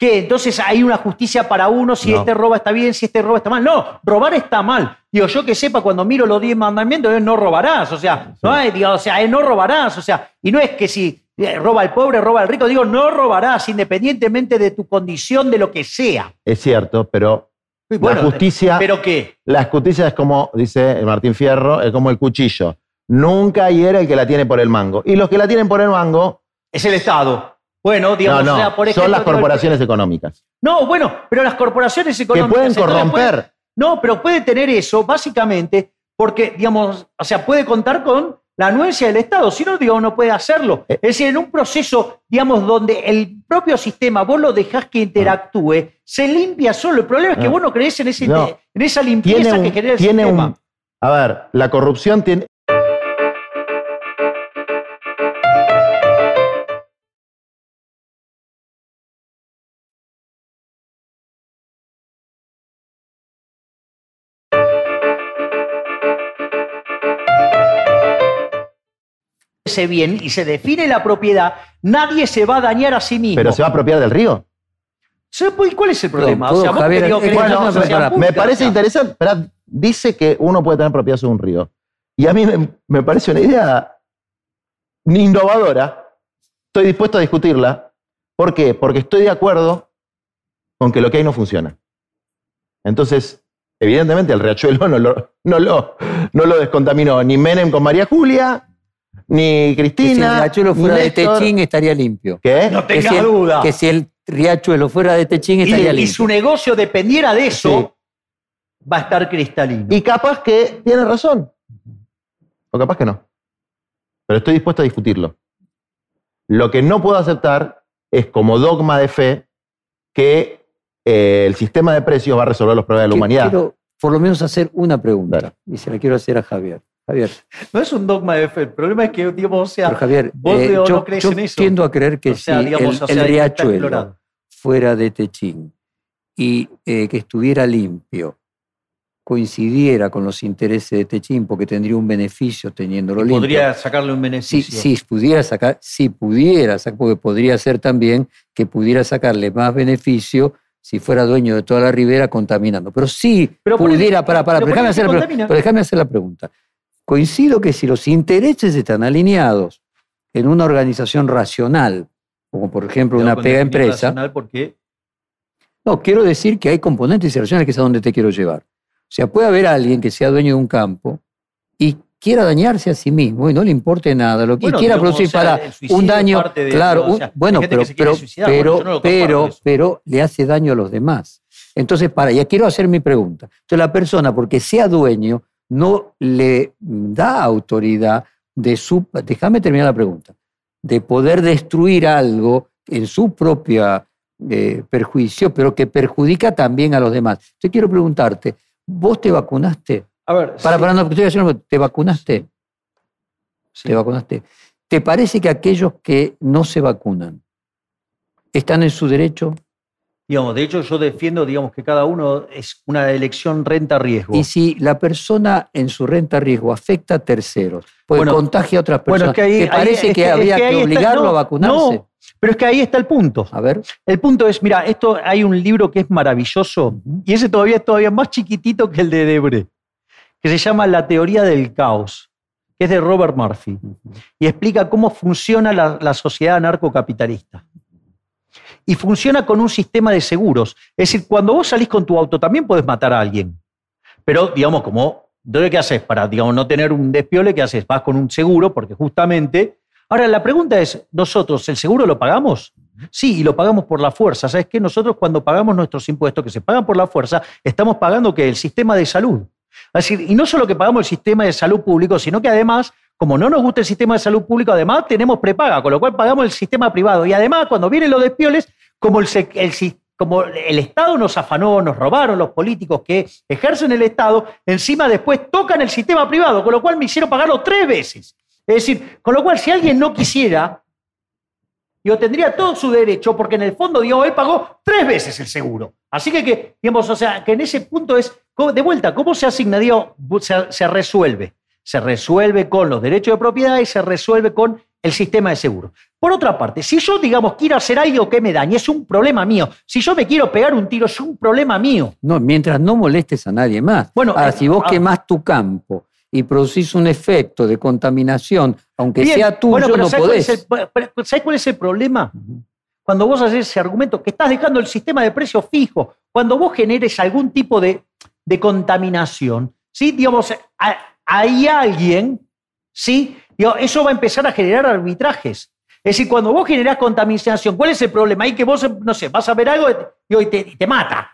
que entonces hay una justicia para uno, si No. este roba está bien, si este roba está mal. No, robar está mal. Digo, yo que sepa, cuando miro los 10 mandamientos, es no robarás. O sea, no hay, digo, o sea, es no robarás. O sea, y no es que si eh, roba el pobre, roba el rico, digo, no robarás, independientemente de tu condición, de lo que sea. Es cierto, pero Y bueno, la justicia, ¿Pero qué? la justicia es como, dice Martín Fierro, es como el cuchillo. Nunca hiere el que la tiene por el mango. Y los que la tienen por el mango, Es el Estado. Bueno, digamos, no, no, o sea, por ejemplo. son las digo, corporaciones económicas. No, bueno, pero las corporaciones Que económicas. pueden entonces, corromper. pueden- no, pero puede tener eso básicamente porque, digamos, o sea, puede contar con la anuencia del Estado. Si no, digo, no puede hacerlo. Eh. Es decir, en un proceso, digamos, donde el propio sistema vos lo dejás que interactúe, se limpia solo. El problema es que Ah. vos no creés en, ese, No. en esa limpieza un, que genera el tiene sistema. un- a ver, la corrupción tiene, bien y se define la propiedad, nadie se va a dañar a sí mismo. pero se va a apropiar del río. ¿Se puede- ¿Cuál es el problema? o sea, vos Javier, que digo que es que querés no, una no, sociedad para- pública, Me parece o sea, interesante, pero dice que uno puede tener propiedad sobre un río. Y a mí me, me parece una idea ni innovadora. Estoy dispuesto a discutirla. ¿Por qué? Porque estoy de acuerdo con que lo que hay no funciona. Entonces, evidentemente el riachuelo no lo, no lo, no lo descontaminó ni Menem con María Julia, ni que si el Cristina. riachuelo ni fuera de Néstor. Techín estaría limpio. ¿Qué? No Que si tengas el- duda. Que si el riachuelo fuera de Techín y, estaría y limpio. su negocio dependiera de eso, va a estar cristalino. Y capaz que tiene razón. O capaz que no. Pero estoy dispuesto a discutirlo. Lo que no puedo aceptar es como dogma de fe que eh, el sistema de precios va a resolver los problemas de la Que- humanidad. Quiero por lo menos hacer una pregunta. Dale. Y se la quiero hacer a Javier. Javier, no es un dogma de fe. El problema es que, digamos, o sea, pero Javier, vos eh, yo, no crees yo en eso. tiendo a creer que o sea, si digamos, el, o sea, el está riachuelo fuera de Techín y eh, que estuviera limpio coincidiera con los intereses de Techín porque tendría un beneficio teniéndolo limpio. Podría sacarle un Si, beneficio. si pudiera sacar, si pudiera porque podría ser también que pudiera sacarle más beneficio si fuera dueño de toda la ribera contaminando. Pero sí Pero pudiera, para, para, pero déjame, hacer la, pero déjame hacer la pregunta. Coincido que si los intereses están alineados en una organización racional, como por ejemplo una pega empresa, racional Porque no, quiero decir que hay componentes irracionales que es a donde te quiero llevar. O sea, puede haber alguien que sea dueño de un campo y quiera dañarse a sí mismo y no le importe nada, lo que Bueno, quiera producir o sea, para un daño, claro, o un- sea, hay bueno, pero, pero, bueno, pero, no pero le hace daño a los demás. Entonces, para, ya quiero hacer mi pregunta. Entonces, la persona, porque sea dueño, no le da autoridad de su, déjame terminar la pregunta, de poder destruir algo en su propia eh, perjuicio, pero que perjudica también a los demás. Yo quiero preguntarte, ¿vos te vacunaste? A ver, Para, sí, para, no, estoy haciendo- ¿te vacunaste? sí. ¿Te vacunaste? ¿Te parece que aquellos que no se vacunan están en su derecho? Digamos, de hecho, yo defiendo, digamos, que cada uno es una elección renta-riesgo. Y si la persona en su renta riesgo afecta a terceros, pues Bueno, contagia a otras bueno, personas, es que ahí- ¿te ahí- parece que, habría que que, ahí está- obligarlo no, a vacunarse? no. Pero es que ahí está el punto. A ver. El punto es, mira, esto hay un libro que es maravilloso y ese todavía es todavía más chiquitito que el de Debre, que se llama La teoría del caos, que es de Robert Murphy y explica cómo funciona la, la sociedad anarcocapitalista. Y funciona con un sistema de seguros. Es decir, cuando vos salís con tu auto también podés matar a alguien. Pero, digamos, como, ¿qué haces? Para, digamos, no tener un despiole, ¿qué haces? Vas con un seguro, porque justamente... Ahora, la pregunta es, ¿nosotros el seguro lo pagamos? Sí, y lo pagamos por la fuerza. ¿Sabes qué? Nosotros cuando pagamos nuestros impuestos, que se pagan por la fuerza, estamos pagando que el sistema de salud. Es decir, y no solo que pagamos el sistema de salud público, sino que además, como no nos gusta el sistema de salud público, además tenemos prepaga, con lo cual pagamos el sistema privado. Y además, cuando vienen los despioles, como el, Estado nos afanó, nos robaron los políticos que ejercen el Estado, encima después tocan el sistema privado, con lo cual me hicieron pagarlo tres veces. Es decir, con lo cual si alguien no quisiera, yo tendría todo su derecho, porque en el fondo, digamos, él pagó tres veces el seguro. Así que, digamos, o sea, que en ese punto es, ¿cómo- de vuelta, ¿cómo se asigna? Digo, se, se resuelve. Se resuelve con los derechos de propiedad y se resuelve con el sistema de seguro. Por otra parte, si yo, digamos, quiero hacer algo que me dañe, es un problema mío. Si yo me quiero pegar un tiro, es un problema mío. No, mientras no molestes a nadie más. Bueno, Ahora, eh, si vos ah. quemás tu campo y producís un efecto de contaminación, aunque Bien, sea tuyo, bueno, pero no ¿sabes cuál, podés. el, pero ¿sabes cuál es el problema? Cuando vos haces ese argumento, que estás dejando el sistema de precios fijo, cuando vos generes algún tipo de, de contaminación, ¿sí? Digamos, a- hay alguien, ¿sí? Digo, eso va a empezar a generar arbitrajes. Es decir, cuando vos generás contaminación, ¿cuál es el problema? Ahí que vos, no sé, vas a ver algo y te, y te mata.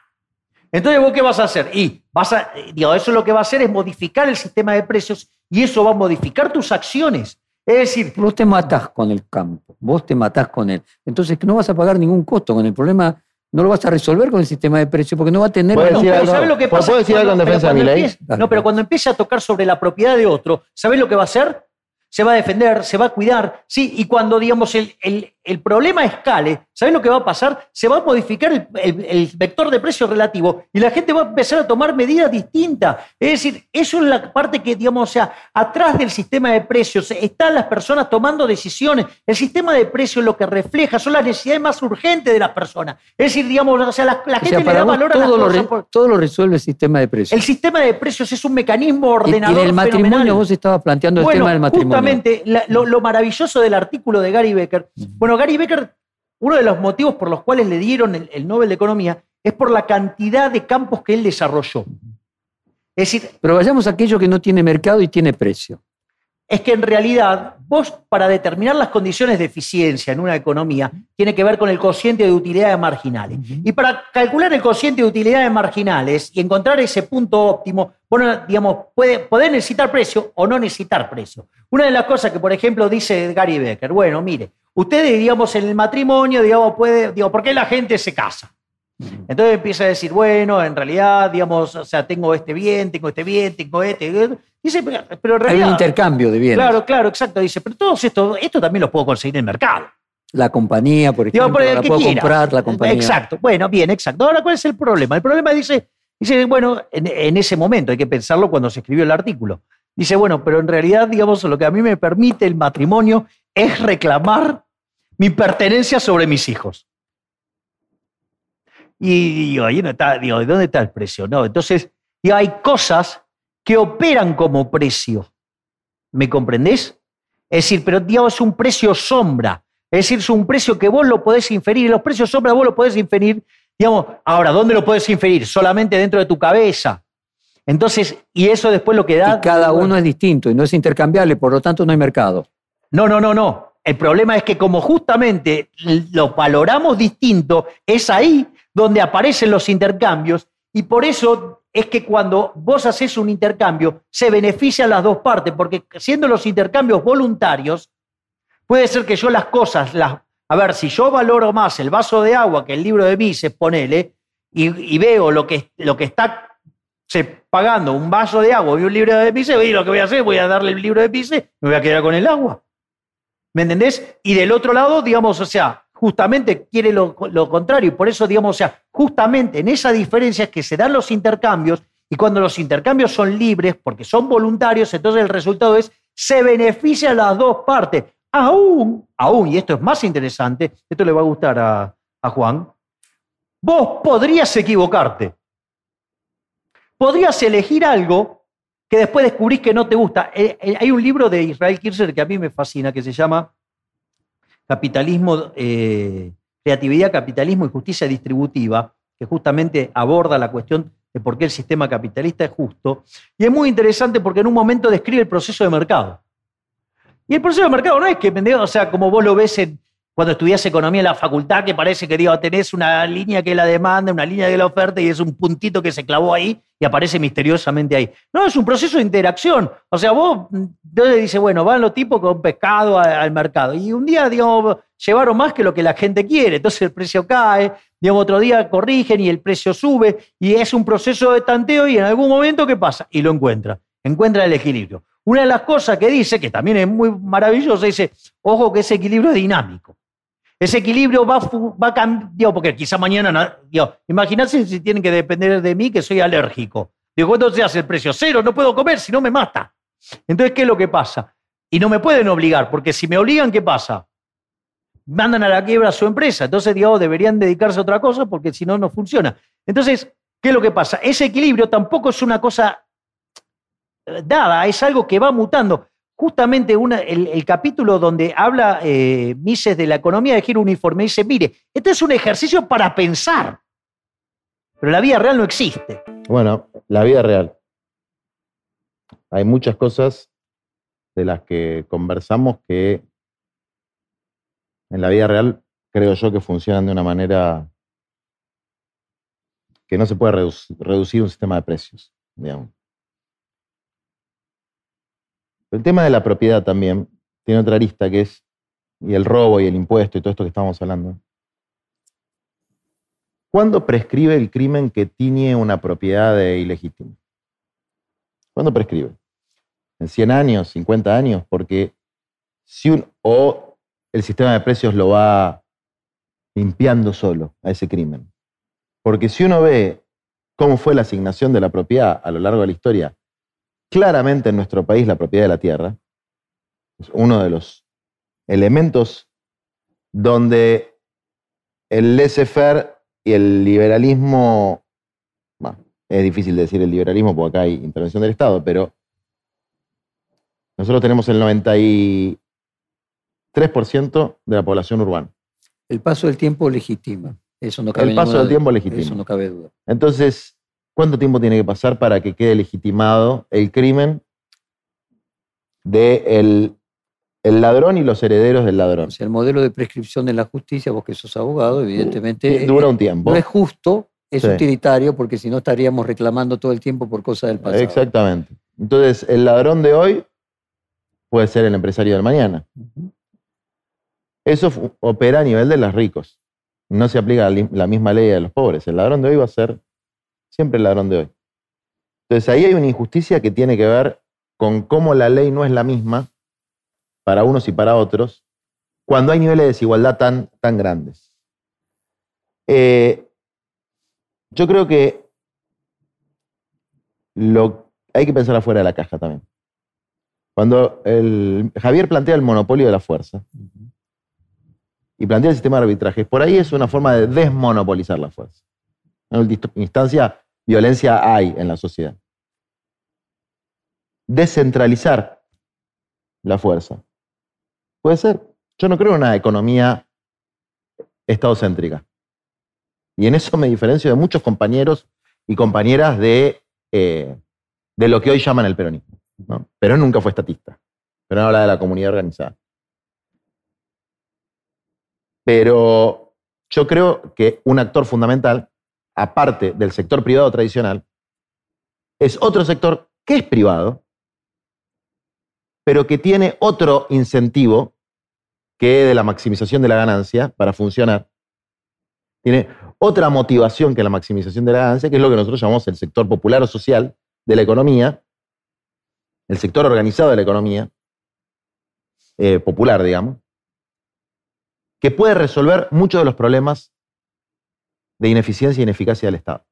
Entonces, ¿vos qué vas a hacer? Y vas a, eh, digo, eso lo que va a hacer es modificar el sistema de precios y eso va a modificar tus acciones. Es decir, Vos te matás con el campo, vos te matás con él. Entonces no vas a pagar ningún costo con el problema, no lo vas a resolver con el sistema de precios porque no va a tener... ¿Puedo Bueno, decir pero algo? ¿sabes lo que ¿Puedo- pasa? puedo decir algo en Cuando- defensa de mi ley? No, pero cuando empiece a tocar sobre la propiedad de otro, ¿sabes lo que va a hacer? Se va a defender, se va a cuidar, sí, y cuando, digamos, el, el- el problema escale, ¿sabes lo que va a pasar? Se va a modificar el, el- el vector de precio relativo y la gente va a empezar a tomar medidas distintas. Es decir, eso es la parte que, digamos, o sea, atrás del sistema de precios están las personas tomando decisiones. El sistema de precios lo que refleja son las necesidades más urgentes de las personas. Es decir, digamos, o sea, la, la O gente sea, le da valor a las lo, cosas re- por- todo lo resuelve el sistema de precios. el sistema de precios es un mecanismo Y- y, ordenador. en el matrimonio fenomenal. vos estabas planteando el bueno, tema del matrimonio. justamente la- lo, lo maravilloso del artículo de Gary Becker. Bueno, Gary Becker, uno de los motivos por los cuales le dieron el, el Nobel de Economía es por la cantidad de campos que él desarrolló. Es decir, Pero vayamos a aquello que no tiene mercado y tiene precio. es que en realidad vos para determinar las condiciones de eficiencia en una economía tiene que ver con el cociente de utilidades marginales. Y para calcular el cociente de utilidades marginales y encontrar ese punto óptimo, bueno, digamos, puede, poder necesitar precio o no necesitar precio. Una de las cosas que, por ejemplo, dice Gary Becker, bueno, mire, ustedes, digamos, en el matrimonio, digamos, puede, digo, ¿por qué la gente se casa? Entonces empieza a decir, bueno, en realidad, digamos, o sea, tengo este bien, tengo este bien, tengo este. Dice, pero pero en Hay un realidad. intercambio de bienes. Claro, claro, exacto. Dice, pero todos esto, esto también lo puedo conseguir en el mercado. La compañía, por ejemplo, Digo, por la puedo quiera. comprar la compañía. Exacto, bueno, bien, exacto. Ahora, ¿cuál es el problema? El problema dice, dice bueno, en, en ese momento, hay que pensarlo cuando se escribió el artículo. Dice, bueno, pero en realidad, digamos, lo que a mí me permite el matrimonio es reclamar mi pertenencia sobre mis hijos. Y digo, ahí no está, digo, ¿dónde está el precio? No, entonces, digo, hay cosas que operan como precio. ¿Me comprendés? Es decir, pero digamos, es un precio sombra. Es decir, es un precio que vos lo podés inferir. Y los precios sombra vos lo podés inferir. Digamos, ahora, ¿dónde lo podés inferir? Solamente dentro de tu cabeza. Entonces, y eso después lo que da. Y cada uno es distinto y no es intercambiable, por lo tanto no hay mercado. No, no, no, no. El problema es que como justamente lo valoramos distinto, es ahí donde aparecen los intercambios y por eso es que cuando vos haces un intercambio se benefician las dos partes, porque siendo los intercambios voluntarios, puede ser que yo las cosas, las, a ver, si yo valoro más el vaso de agua que el libro de Mises, ponele, y, y veo lo que, lo que está se, pagando un vaso de agua y un libro de Mises, y lo que voy a hacer, voy a darle el libro de Mises, me voy a quedar con el agua. ¿Me entendés? Y del otro lado, digamos, o sea, justamente quiere lo, contrario. Por eso, digamos, o sea, justamente en esa diferencia es que se dan los intercambios y cuando los intercambios son libres, porque son voluntarios, entonces el resultado es, se benefician las dos partes. Aún, aún, y esto es más interesante, esto le va a gustar a Juan, vos podrías equivocarte. Podrías elegir algo que después descubrís que no te gusta. Eh, eh, hay un libro de Israel Kirchner que a mí me fascina, que se llama Capitalismo, eh, Creatividad, Capitalismo y Justicia Distributiva, que justamente aborda la cuestión de por qué el sistema capitalista es justo. Y es muy interesante porque en un momento describe el proceso de mercado. Y el proceso de mercado no es que, o sea, como vos lo ves en, cuando estudias economía en la facultad, que parece que digo, tenés una línea que es la demanda, una línea que es la oferta, y es un puntito que se clavó ahí y aparece misteriosamente ahí. No, es un proceso de interacción. O sea, vos entonces dice, bueno, van los tipos con pescado al mercado. Y un día, digamos, llevaron más que lo que la gente quiere. Entonces el precio cae, digamos, otro día corrigen y el precio sube. Y es un proceso de tanteo y en algún momento, ¿qué pasa? Y lo encuentra. Encuentra el equilibrio. Una de las cosas que dice, que también es muy maravillosa, dice, ojo que ese equilibrio es dinámico. Ese equilibrio va, va cambiando, porque quizá mañana, digo, imagínate si tienen que depender de mí que soy alérgico. Digo, ¿cuánto se hace el precio? Cero, no puedo comer, si no me mata. Entonces, ¿qué es lo que pasa? Y no me pueden obligar, porque si me obligan, ¿qué pasa? Mandan a la quiebra a su empresa. Entonces, digamos, deberían dedicarse a otra cosa porque si no, no funciona. Entonces, ¿qué es lo que pasa? Ese equilibrio tampoco es una cosa dada, es algo que va mutando justamente una, el, capítulo donde habla eh, Mises de la economía de giro uniforme dice, mire, esto es un ejercicio para pensar, pero la vida real no existe. Bueno, la vida real. Hay muchas cosas de las que conversamos que en la vida real creo yo que funcionan de una manera que no se puede reducir, reducir un sistema de precios, digamos. El tema de la propiedad también tiene otra arista que es, y el robo y el impuesto y todo esto que estamos hablando. ¿Cuándo prescribe el crimen que tiñe una propiedad de ilegítima? ¿Cuándo prescribe? ¿En 100 años, 50 años? Porque si un, o el sistema de precios lo va limpiando solo a ese crimen. Porque si uno ve cómo fue la asignación de la propiedad a lo largo de la historia claramente en nuestro país la propiedad de la tierra. Es uno de los elementos donde el laissez-faire y el liberalismo, bueno, es difícil decir el liberalismo porque acá hay intervención del Estado, pero nosotros tenemos el 93% de la población urbana. El paso del tiempo legitima. Eso no cabe el paso del tiempo legitima. Eso no cabe duda. Entonces, ¿Cuánto tiempo tiene que pasar para que quede legitimado el crimen del de el ladrón y los herederos del ladrón? O sea, el modelo de prescripción de la justicia, vos que sos abogado, evidentemente... Dura un tiempo. No es justo, es sí. utilitario, porque si no estaríamos reclamando todo el tiempo por cosas del pasado. Exactamente. Entonces, el ladrón de hoy puede ser el empresario del mañana. Uh -huh. Eso opera a nivel de los ricos. No se aplica la misma ley a los pobres. El ladrón de hoy va a ser siempre el ladrón de hoy. Entonces ahí hay una injusticia que tiene que ver con cómo la ley no es la misma para unos y para otros, cuando hay niveles de desigualdad tan, tan grandes. Eh, yo creo que lo, hay que pensar afuera de la caja también. Cuando el, Javier plantea el monopolio de la fuerza y plantea el sistema de arbitraje, por ahí es una forma de desmonopolizar la fuerza. En última instancia, violencia hay en la sociedad. Descentralizar la fuerza. Puede ser. Yo no creo en una economía estadocéntrica. Y en eso me diferencio de muchos compañeros y compañeras de, eh, de lo que hoy llaman el peronismo. Perón nunca fue estatista. Perón habla de la comunidad organizada. Pero yo creo que un actor fundamental, aparte del sector privado tradicional, es otro sector que es privado, pero que tiene otro incentivo que de la maximización de la ganancia para funcionar. Tiene otra motivación que la maximización de la ganancia, que es lo que nosotros llamamos el sector popular o social de la economía, el sector organizado de la economía, eh, popular, digamos, que puede resolver muchos de los problemas de ineficiencia e ineficacia del Estado.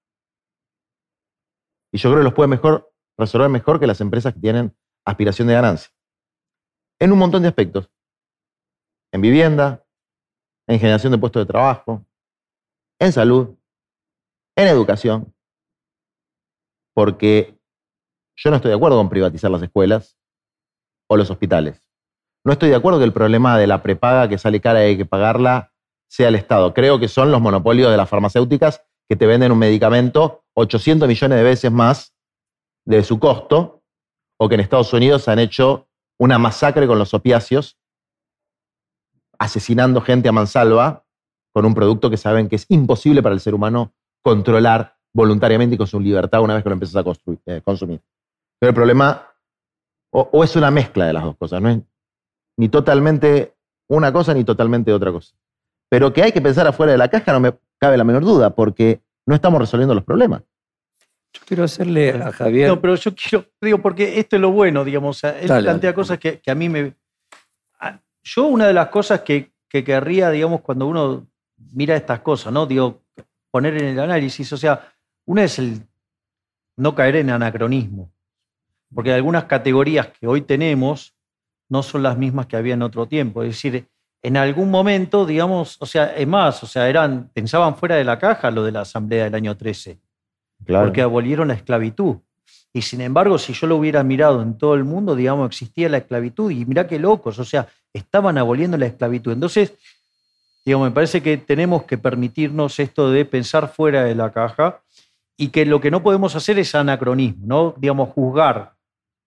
Y yo creo que los puede mejor, resolver mejor que las empresas que tienen aspiración de ganancia. En un montón de aspectos. En vivienda, en generación de puestos de trabajo, en salud, en educación. Porque yo no estoy de acuerdo con privatizar las escuelas o los hospitales. No estoy de acuerdo que el problema de la prepaga que sale cara y hay que pagarla sea el Estado. Creo que son los monopolios de las farmacéuticas que te venden un medicamento 800 millones de veces más de su costo, o que en Estados Unidos han hecho una masacre con los opiáceos, asesinando gente a mansalva con un producto que saben que es imposible para el ser humano controlar voluntariamente y con su libertad una vez que lo empiezas a eh, consumir. Pero el problema, o, es una mezcla de las dos cosas, no es ni totalmente una cosa ni totalmente otra cosa. Pero que hay que pensar afuera de la caja no me cabe la menor duda, porque no estamos resolviendo los problemas. Yo quiero hacerle a Javier. No, pero yo quiero, digo, porque esto es lo bueno, digamos. él plantea cosas que, a mí me. Yo, una de las cosas que, que querría, digamos, cuando uno mira estas cosas, ¿no? Digo, poner en el análisis, o sea, una es el no caer en anacronismo. Porque algunas categorías que hoy tenemos no son las mismas que había en otro tiempo. Es decir, en algún momento, digamos, o sea, es más, o sea, eran, pensaban fuera de la caja lo de la Asamblea del año 13. Porque abolieron la esclavitud. Y sin embargo, si yo lo hubiera mirado en todo el mundo, digamos, existía la esclavitud. Y mirá qué locos, o sea, estaban aboliendo la esclavitud. Entonces, digamos, me parece que tenemos que permitirnos esto de pensar fuera de la caja y que lo que no podemos hacer es anacronismo, ¿no? Digamos, juzgar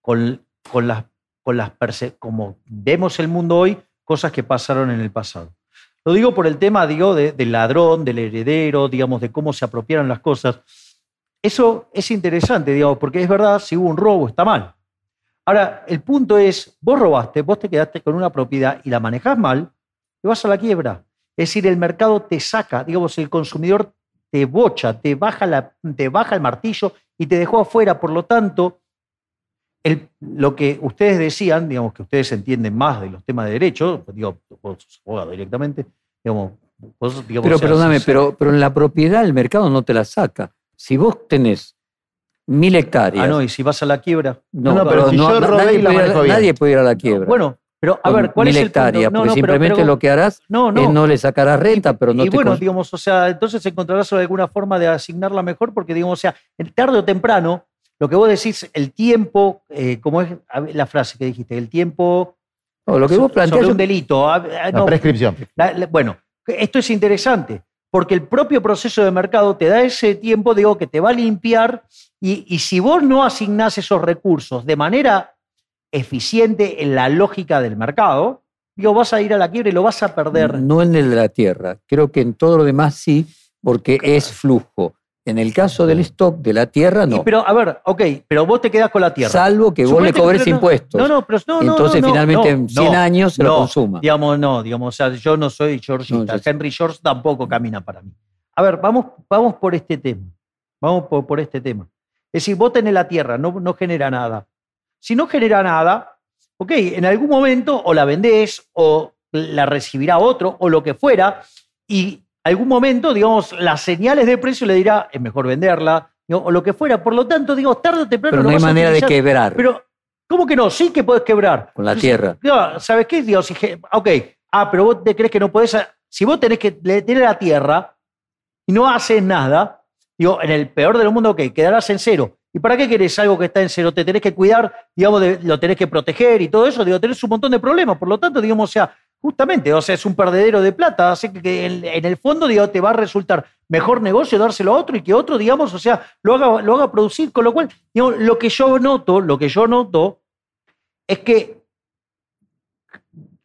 con, con las, con las como vemos el mundo hoy, cosas que pasaron en el pasado. Lo digo por el tema, digo, del ladrón, del heredero, digamos, de cómo se apropiaron las cosas. Eso es interesante, digamos, porque es verdad, si hubo un robo, está mal. Ahora, el punto es, vos robaste, vos te quedaste con una propiedad y la manejás mal, te vas a la quiebra. Es decir, el mercado te saca, digamos, el consumidor te bocha, te baja, la, te baja el martillo y te dejó afuera. Por lo tanto, lo que ustedes decían, digamos que ustedes entienden más de los temas de derecho, digo, vos abogado directamente, digamos, pero perdóname, pero, pero en la propiedad el mercado no te la saca. Si vos tenés mil hectáreas. Ah, no, y si vas a la quiebra. No, no, pero si yo nadie, puede, nadie puede ir a la quiebra. bueno, pero a ver, ¿cuál es el hectáreas, porque simplemente lo que harás no, es no le sacarás renta, pero no y bueno, digamos, o sea, entonces encontrarás alguna forma de asignarla mejor, porque digamos, o sea, tarde o temprano lo que vos decís, el tiempo, eh, como es la frase que dijiste, el tiempo. lo que vos planteás. Sobre un delito. Ah, ah, la prescripción. bueno, esto es interesante, porque el propio proceso de mercado te da ese tiempo, digo, que te va a limpiar, y, y si vos no asignás esos recursos de manera eficiente en la lógica del mercado, digo, vas a ir a la quiebra y lo vas a perder. No en el de la tierra, creo que en todo lo demás sí, porque es flujo. En el caso del stock de la tierra, no. pero, a ver, ok, pero vos te quedas con la tierra. Salvo que vos le cobres impuestos. No, no, pero no, no Entonces, finalmente, en 100 años se lo consuma. Digamos, no, digamos, o sea, yo no soy Georgita. Henry George tampoco camina para mí. A ver, vamos, vamos por este tema. Vamos por, por este tema. Es decir, vos tenés la tierra, no, no genera nada. Si no genera nada, ok, en algún momento o la vendés o la recibirá otro o lo que fuera, y algún momento, digamos, las señales de precio le dirá, es mejor venderla, o lo que fuera. Por lo tanto, digo, tarde o temprano. Pero no hay manera de quebrar. Pero, ¿cómo que no? Sí que puedes quebrar. Con la tierra. ¿Sabes qué? Digo, si, ok, ah, pero vos te crees que no podés. Si vos tenés que tener la tierra y no haces nada, digo, en el peor del mundo, ok, quedarás en cero. ¿Y para qué querés algo que está en cero? Te tenés que cuidar, digamos, lo tenés que proteger y todo eso, digo, tenés un montón de problemas. Por lo tanto, digamos, o sea, justamente, o sea, es un perdedero de plata, así que en, el fondo, digo, te va a resultar mejor negocio dárselo a otro y que otro, digamos, o sea, lo haga, lo haga producir, con lo cual, digamos, lo que yo noto, lo que yo noto es que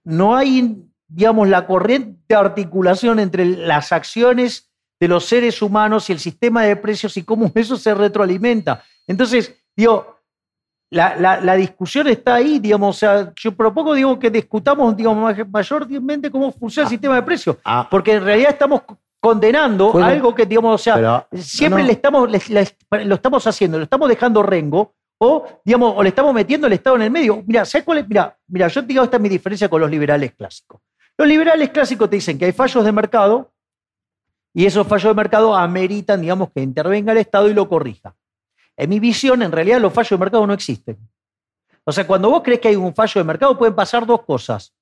no hay, digamos, la corriente articulación entre las acciones de los seres humanos y el sistema de precios y cómo eso se retroalimenta. Entonces, digo, la, discusión está ahí, digamos, o sea, yo propongo, digo, que discutamos, digamos, mayormente cómo funciona el ah. sistema de precios, ah. porque en realidad estamos condenando algo que, digamos, o sea, siempre Le estamos, lo estamos haciendo, lo estamos dejando rengo, o, digamos, o le estamos metiendo el Estado en el medio. Mira, ¿sabes cuál es? Mira, mira, yo te digo, esta es mi diferencia con los liberales clásicos. Los liberales clásicos te dicen que hay fallos de mercado y esos fallos de mercado ameritan, digamos, que intervenga el Estado y lo corrija. En mi visión, en realidad, los fallos de mercado no existen. O sea, cuando vos crees que hay un fallo de mercado, pueden pasar dos cosas.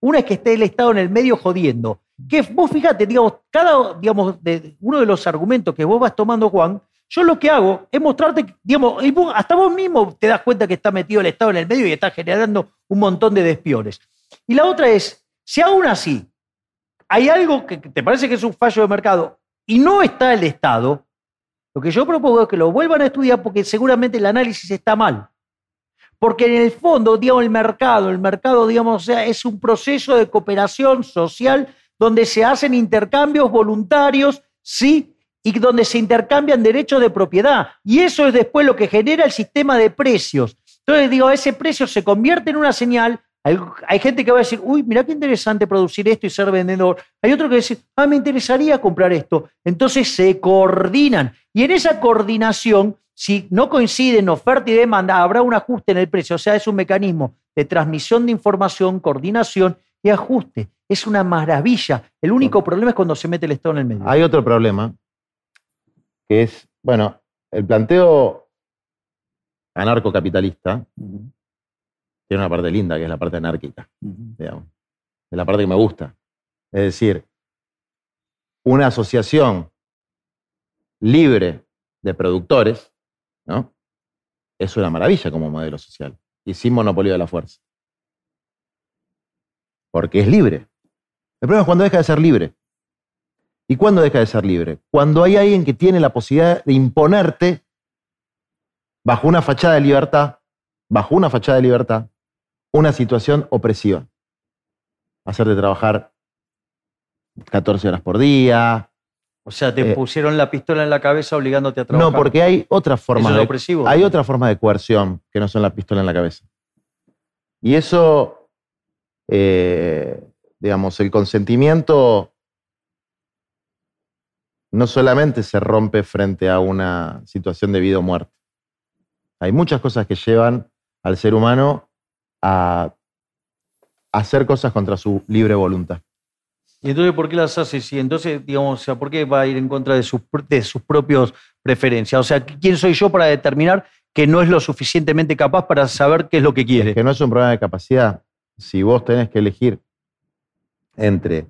Una es que esté el Estado en el medio jodiendo. Que vos fíjate, digamos, cada, digamos, uno de los argumentos que vos vas tomando, Juan, yo lo que hago es mostrarte, digamos, hasta vos mismo te das cuenta que está metido el Estado en el medio y está generando un montón de despiones. Y la otra es, si aún así hay algo que te parece que es un fallo de mercado y no está el Estado, lo que yo propongo es que lo vuelvan a estudiar porque seguramente el análisis está mal. Porque en el fondo, digamos, el mercado, el mercado, digamos, o sea, es un proceso de cooperación social donde se hacen intercambios voluntarios, sí, y donde se intercambian derechos de propiedad. Y eso es después lo que genera el sistema de precios. Entonces, digo, ese precio se convierte en una señal hay, gente que va a decir, uy, mira qué interesante producir esto y ser vendedor. Hay otro que va a decir, ah, me interesaría comprar esto. Entonces se coordinan. Y en esa coordinación, si no coinciden oferta y demanda, habrá un ajuste en el precio. O sea, es un mecanismo de transmisión de información, coordinación y ajuste. Es una maravilla. El único problema es cuando se mete el Estado en el medio. Hay otro problema, que es, bueno, el planteo anarcocapitalista tiene una parte linda, que es la parte anárquica, digamos. Es la parte que me gusta. Es decir, una asociación libre de productores, ¿no? Es una maravilla como modelo social y sin monopolio de la fuerza. Porque es libre. El problema es cuando deja de ser libre. ¿Y cuándo deja de ser libre? Cuando hay alguien que tiene la posibilidad de imponerte bajo una fachada de libertad, bajo una fachada de libertad, una situación opresiva. Hacerte trabajar 14 horas por día. O sea, te eh, pusieron la pistola en la cabeza obligándote a trabajar. No, porque hay otras formas de, hay otra forma de coerción que no son la pistola en la cabeza. Y eso, eh, digamos, el consentimiento no solamente se rompe frente a una situación de vida o muerte. Hay muchas cosas que llevan al ser humano a hacer cosas contra su libre voluntad. ¿Y entonces por qué las hace? Entonces, digamos, o sea, ¿por qué va a ir en contra de sus, de sus propias preferencias? O sea, ¿quién soy yo para determinar que no es lo suficientemente capaz para saber qué es lo que quiere? que no es un problema de capacidad. Si vos tenés que elegir entre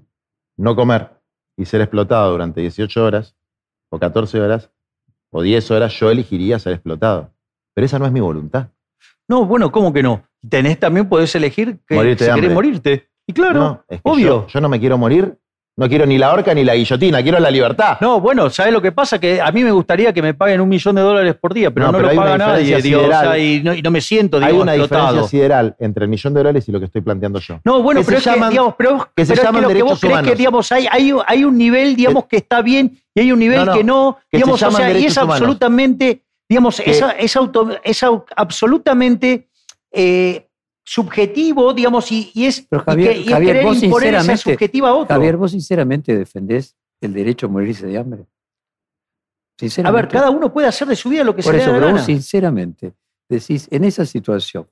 no comer y ser explotado durante 18 horas, o 14 horas, o 10 horas, yo elegiría ser explotado. Pero esa no es mi voluntad. No, bueno, ¿cómo que no? Tenés también, podés elegir que si querés morirte. Y claro, obvio. Yo, no me quiero morir, no quiero ni la horca ni la guillotina, quiero la libertad. No, bueno, ¿sabes lo que pasa? Que a mí me gustaría que me paguen un millón de dólares por día, pero no, lo paga nadie, y, no, me siento, Hay una diferencia sideral entre el millón de dólares y lo que estoy planteando yo. No, bueno, pero, es que, digamos, pero, que se llaman lo que vos crees que, digamos, hay, hay, un nivel, digamos, que está bien y hay un nivel que no, digamos, o sea, y es absolutamente, digamos, es, es, es absolutamente eh, subjetivo, digamos, y, es Pero Javier, y Javier, vos sinceramente, subjetiva a otro. Javier, vos sinceramente defendés el derecho a morirse de hambre. A ver, cada uno puede hacer de su vida lo que se le dé la pero vos sinceramente decís, en esa situación,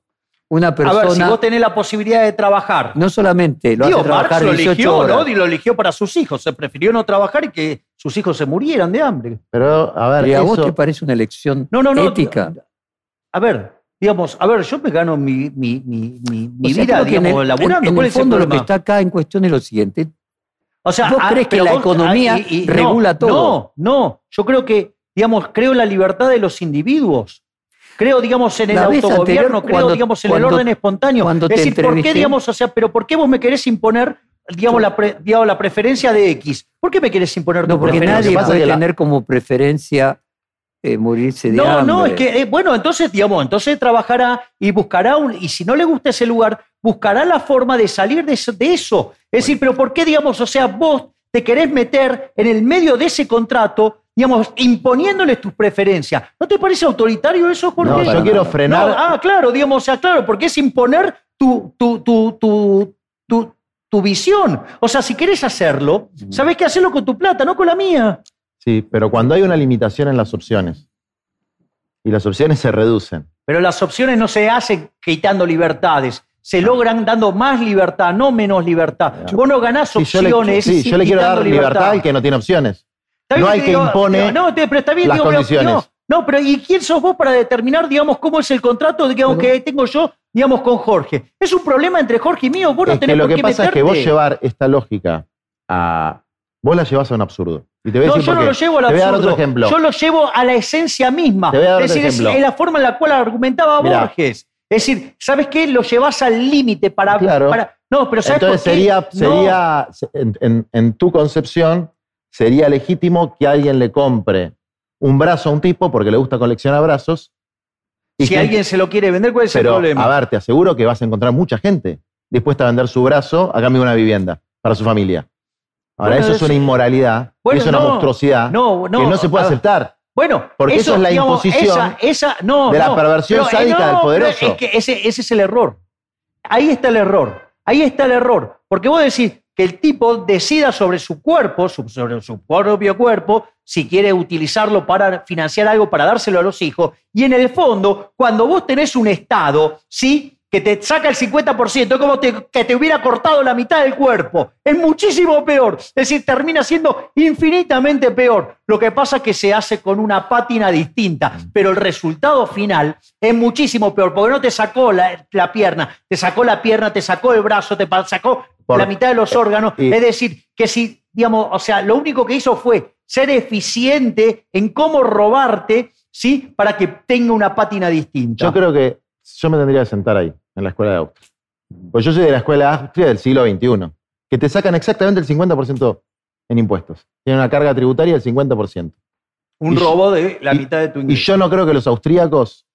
una A persona ver, si vos tenés la posibilidad de trabajar. no solamente lo Digo, hace trabajar Marx lo 18 eligió, horas, ¿no? Y lo eligió para sus hijos. Se prefirió no trabajar y que sus hijos se murieran de hambre. Pero, a ver, ¿y a vos eso- te parece una elección No, no, no. ética? A ver, digamos, a ver, yo me gano mi, mi, mi, mi, sea, vida, creo que en digamos, el- laburando. En, en ¿Cuál el es el fondo lo que problema? está acá en cuestión es lo siguiente. O sea, ¿Vos ah, crees que pero la economía ah, regula no, todo? No, no. Yo creo que, digamos, creo en la libertad de los individuos. Creo, digamos, en el La vez autogobierno, anterior, creo, cuando- digamos, en cuando- el orden espontáneo. cuando es decir, ¿por qué, entrevisté- digamos, o sea, pero por qué vos me querés imponer, digamos, la, pre- digamos, la preferencia de X? ¿Por qué me querés imponer No, tu porque preferencia? nadie pasa puede que la- tener como preferencia eh, morirse de No, hambre. no, es que, eh, bueno, entonces, digamos, entonces trabajará y buscará, un, y si no le gusta ese lugar, buscará la forma de salir de eso. de eso. Es decir, pero ¿por qué, digamos, o sea, vos te querés meter en el medio de ese contrato, digamos, imponiéndoles tus preferencias? ¿No te parece autoritario eso, Jorge? No, yo quiero nada. frenar. No, ah, claro, digamos, o sea, claro, porque es imponer tu, tu, tu, tu, tu, tu visión. O sea, si querés hacerlo, sabés que hacerlo con tu plata, no con la mía. Sí, pero cuando hay una limitación en las opciones y las opciones se reducen, Pero las opciones no se hacen quitando libertades. Se logran dando más libertad, no menos libertad. Vos no ganás Sí, yo le, opciones. sí, yo le quiero dar libertad al que no tiene opciones. No hay que impone No, te- pero está bien, las digo, condiciones. No, no, pero ¿y quién sos vos para determinar, digamos, cómo es el contrato digamos, que tengo yo, digamos, con Jorge? Es un problema entre Jorge y mío. Vos no Es tenés que lo por que qué pasa es que vos llevar esta lógica a. Vos la llevas a un absurdo. Y te voy a No, decir yo no qué. lo llevo al Te voy a dar absurdo. otro ejemplo. Yo lo llevo a la esencia misma. Te voy a dar es otro decir, es- ejemplo. es la forma en la cual argumentaba Mirá. Borges. Es decir, ¿sabes qué? Lo llevas al límite para, Claro. para- No, pero ¿sabes Entonces por qué? sería, No. sería en, en- en tu concepción, sería legítimo que alguien le compre un brazo a un tipo porque le gusta coleccionar brazos. y si que- alguien se lo quiere vender, ¿cuál es Pero, el problema? a ver, te aseguro que vas a encontrar mucha gente dispuesta a vender su brazo a cambio de una vivienda para su familia. Ahora, Bueno, eso es una inmoralidad, Bueno, es una no, monstruosidad no, no, que no se puede aceptar. Bueno, Porque eso es la imposición esa, esa- no, de la perversión pero, eh, sádica del poderoso. Es que ese, ese es el error. Ahí está el error. Ahí está el error. Porque vos decís que el tipo decida sobre su cuerpo, sobre su propio cuerpo, si quiere utilizarlo para financiar algo, para dárselo a los hijos. Y en el fondo, cuando vos tenés un Estado, ¿sí? Que te saca el 50%, es como te- que te hubiera cortado la mitad del cuerpo. Es muchísimo peor. Es decir, termina siendo infinitamente peor. Lo que pasa es que se hace con una pátina distinta, pero el resultado final es muchísimo peor, porque no te sacó la, la pierna, te sacó la pierna, te sacó el brazo, te sacó Por- la mitad de los órganos. y- es decir, que si, digamos, o sea, lo único que hizo fue ser eficiente en cómo robarte, ¿sí? Para que tenga una pátina distinta. Yo creo que yo me tendría que sentar ahí, en la escuela de Austria. Pues yo soy de la escuela de Austria del siglo XXI, que te sacan exactamente el 50% en impuestos. Tienen una carga tributaria del 50%. Un y- robo de la y- mitad de tu Y ingreso. yo no creo que los austríacos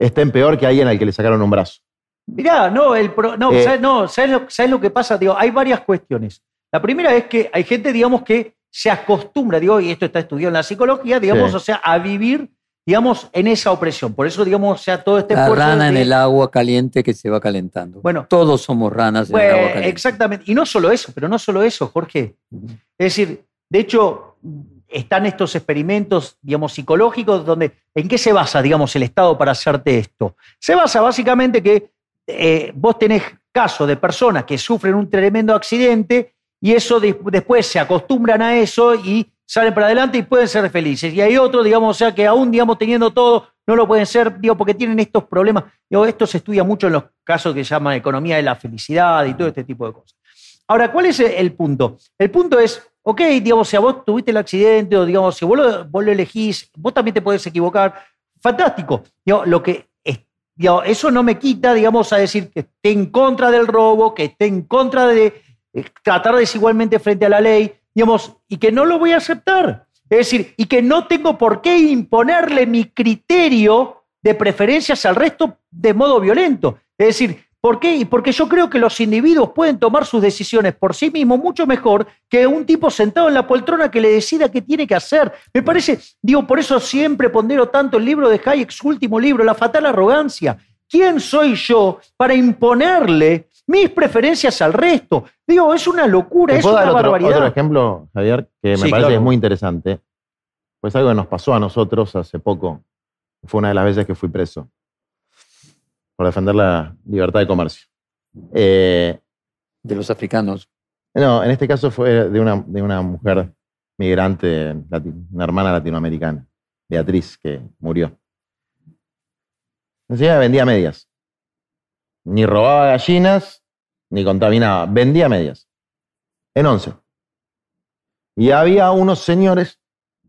estén peor que alguien al que le sacaron un brazo. Mirá, no, el pro- no, Eh, ¿sabes, no ¿sabes, lo, sabes lo que pasa? Digo, hay varias cuestiones. La primera es que hay gente, digamos, que se acostumbra, digo, y esto está estudiado en la psicología, digamos, Sí. o sea, a vivir, digamos, en esa opresión. Por eso, digamos, o sea, todo este La rana en el agua caliente que se va calentando. Bueno. todos somos ranas en el agua caliente. exactamente. Y no solo eso, pero no solo eso, Jorge. Es decir, de hecho, están estos experimentos, digamos, psicológicos, donde, ¿en qué se basa, digamos, el Estado para hacerte esto? Se basa básicamente que eh, vos tenés casos de personas que sufren un tremendo accidente y eso de- después se acostumbran a eso y salen para adelante y pueden ser felices. Y hay otros, digamos, o sea, que aún, digamos, teniendo todo, no lo pueden ser, digo, porque tienen estos problemas. Digo, esto se estudia mucho en los casos que se llaman economía de la felicidad y todo este tipo de cosas. Ahora, ¿cuál es el punto? El punto es, ok, digamos, si a vos tuviste el accidente o digamos, si vos lo, elegís, vos también te podés equivocar, fantástico. Digo, lo que es- digo, eso no me quita, digamos, a decir que esté en contra del robo, que esté en contra de eh, tratar desigualmente frente a la ley, digamos, y que no lo voy a aceptar. Es decir, y que no tengo por qué imponerle mi criterio de preferencias al resto de modo violento. Es decir, ¿por qué? Y porque yo creo que los individuos pueden tomar sus decisiones por sí mismos mucho mejor que un tipo sentado en la poltrona que le decida qué tiene que hacer. Me parece, digo, por eso siempre pondero tanto el libro de Hayek, su último libro, La fatal arrogancia. ¿Quién soy yo para imponerle mis preferencias al resto? Digo, es una locura, ¿Te es una dar barbaridad. otro ejemplo, Javier, que me Sí, parece claro. que es muy interesante? Pues algo que nos pasó a nosotros hace poco. Fue una de las veces que fui preso. por defender la libertad de comercio. Eh, De los africanos. no, en este caso fue de una, de una mujer migrante, una hermana latinoamericana, Beatriz, que murió. Señora vendía medias. Ni robaba gallinas, ni contaminaba. Vendía medias. En once. Y había unos señores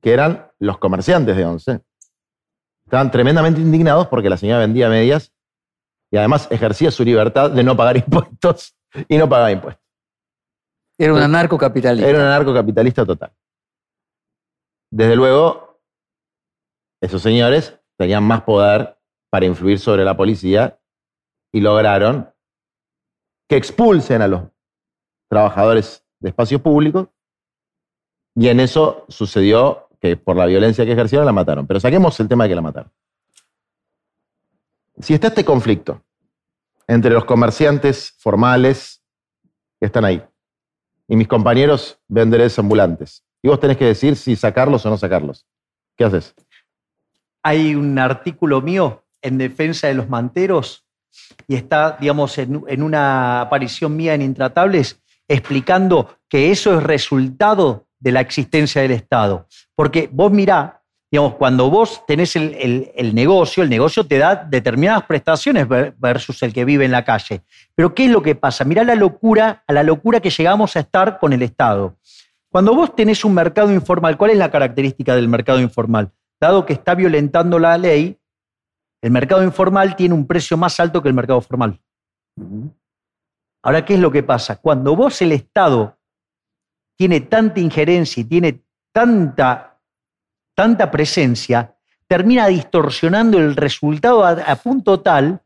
que eran los comerciantes de once. Estaban tremendamente indignados porque la señora vendía medias y además ejercía su libertad de no pagar impuestos y no pagaba impuestos. Era un anarcocapitalista. Era un anarcocapitalista total. Desde luego, esos señores tenían más poder para influir sobre la policía y lograron que expulsen a los trabajadores de espacios públicos y en eso sucedió que por la violencia que ejercieron la mataron. Pero saquemos el tema de que la mataron. Si está este conflicto entre los comerciantes formales que están ahí y mis compañeros vendedores ambulantes. Y vos tenés que decir si sacarlos o no sacarlos. ¿Qué haces? Hay un artículo mío en defensa de los manteros y está, digamos, en, una aparición mía en Intratables explicando que eso es resultado de la existencia del Estado. Porque vos mirá, digamos, cuando vos tenés el, el- negocio, el negocio te da determinadas prestaciones ver- versus el que vive en la calle. Pero ¿qué es lo que pasa? Mirá la locura, a la locura que llegamos a estar con el Estado. Cuando vos tenés un mercado informal, ¿cuál es la característica del mercado informal? Dado que está violentando la ley, el mercado informal tiene un precio más alto que el mercado formal. Ahora, ¿qué es lo que pasa? Cuando vos el Estado tiene tanta injerencia y tiene tanta, tanta presencia, termina distorsionando el resultado a, a punto tal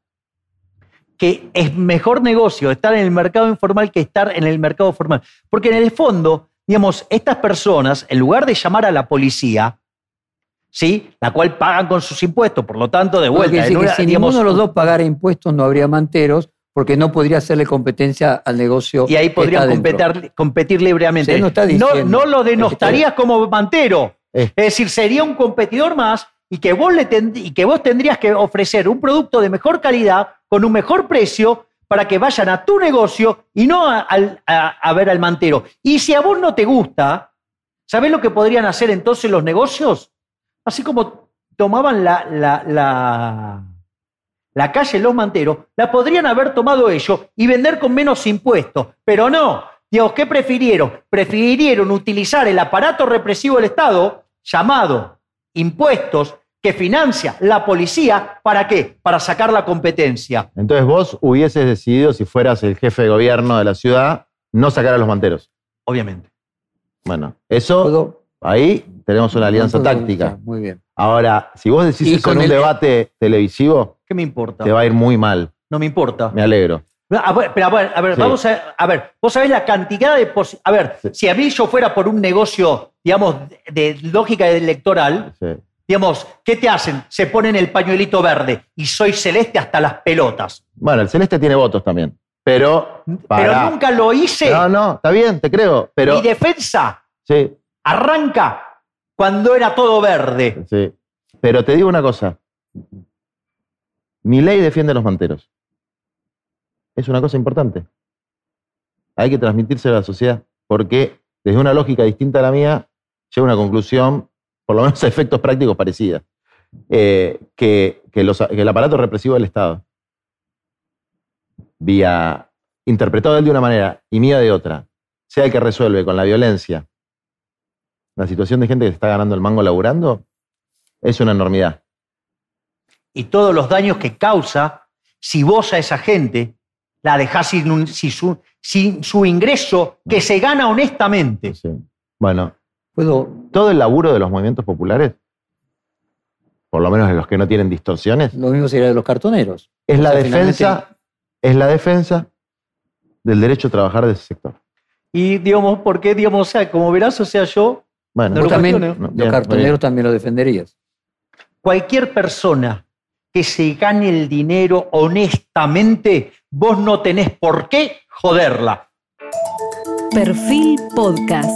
que es mejor negocio estar en el mercado informal que estar en el mercado formal. Porque en el fondo, digamos, estas personas, en lugar de llamar a la policía, ¿sí? la cual pagan con sus impuestos, por lo tanto, de vuelta, en una- si digamos, ninguno de los dos pagara impuestos no habría manteros porque no podría hacerle competencia al negocio. y ahí podrían competir, competir libremente. No está diciendo. no lo denostarías como mantero. Eh. Es decir, sería un competidor más y que, vos le ten- y que vos tendrías que ofrecer un producto de mejor calidad con un mejor precio para que vayan a tu negocio y no a- a ver al mantero. Y si a vos no te gusta, ¿sabés lo que podrían hacer entonces los negocios? Así como tomaban la, la, la, la calle Los Manteros, la podrían haber tomado ellos y vender con menos impuestos. Pero no. Dios, ¿qué prefirieron? Prefirieron utilizar el aparato represivo del Estado, llamado impuestos, que financia la policía, ¿para qué? Para sacar la competencia. Entonces vos hubieses decidido, si fueras el jefe de gobierno de la ciudad, no sacar a los manteros. Obviamente. Bueno, eso, ahí tenemos una alianza táctica. Muy bien. Ahora, si vos decís eso con en un el- debate televisivo, ¿Qué me importa? te va a ir muy mal. No me importa. Me alegro. A ver, pero a ver, a ver, Sí. vamos a, a ver, vos sabés la cantidad de... A ver, Sí. si a mí yo fuera por un negocio, digamos, de, de lógica electoral, Sí. digamos, ¿qué te hacen? Se ponen el pañuelito verde y soy celeste hasta las pelotas. Bueno, el Celeste tiene votos también. Pero. Pero nunca lo hice. No, no, está bien, te creo. Pero. Mi defensa Sí, arranca cuando era todo verde. sí. Pero te digo una cosa. Mi ley defiende a los manteros. Es una cosa importante. Hay que transmitírselo a la sociedad. Porque desde una lógica distinta a la mía, llega a una conclusión, por lo menos a efectos prácticos parecida. Eh, que, que el aparato represivo del Estado, vía interpretado él de una manera y mía de otra, sea el que resuelve con la violencia la situación de gente que se está ganando el mango laburando, es una enormidad. Y todos los daños que causa si vos a esa gente la dejás sin, un- sin su, sin su ingreso que se gana honestamente. Sí. Bueno, ¿Puedo? todo el laburo de los movimientos populares, por lo menos de los que no tienen distorsiones, Lo mismo sería de los cartoneros. es la O sea, defensa, es la defensa del derecho a trabajar de ese sector. Y digamos, porque, digamos, o sea, como verás, o sea, yo, Bueno, No lo también. No, los bien, cartoneros también lo defenderías. cualquier persona que se gane el dinero honestamente, vos no tenés por qué joderla. Perfil Podcast.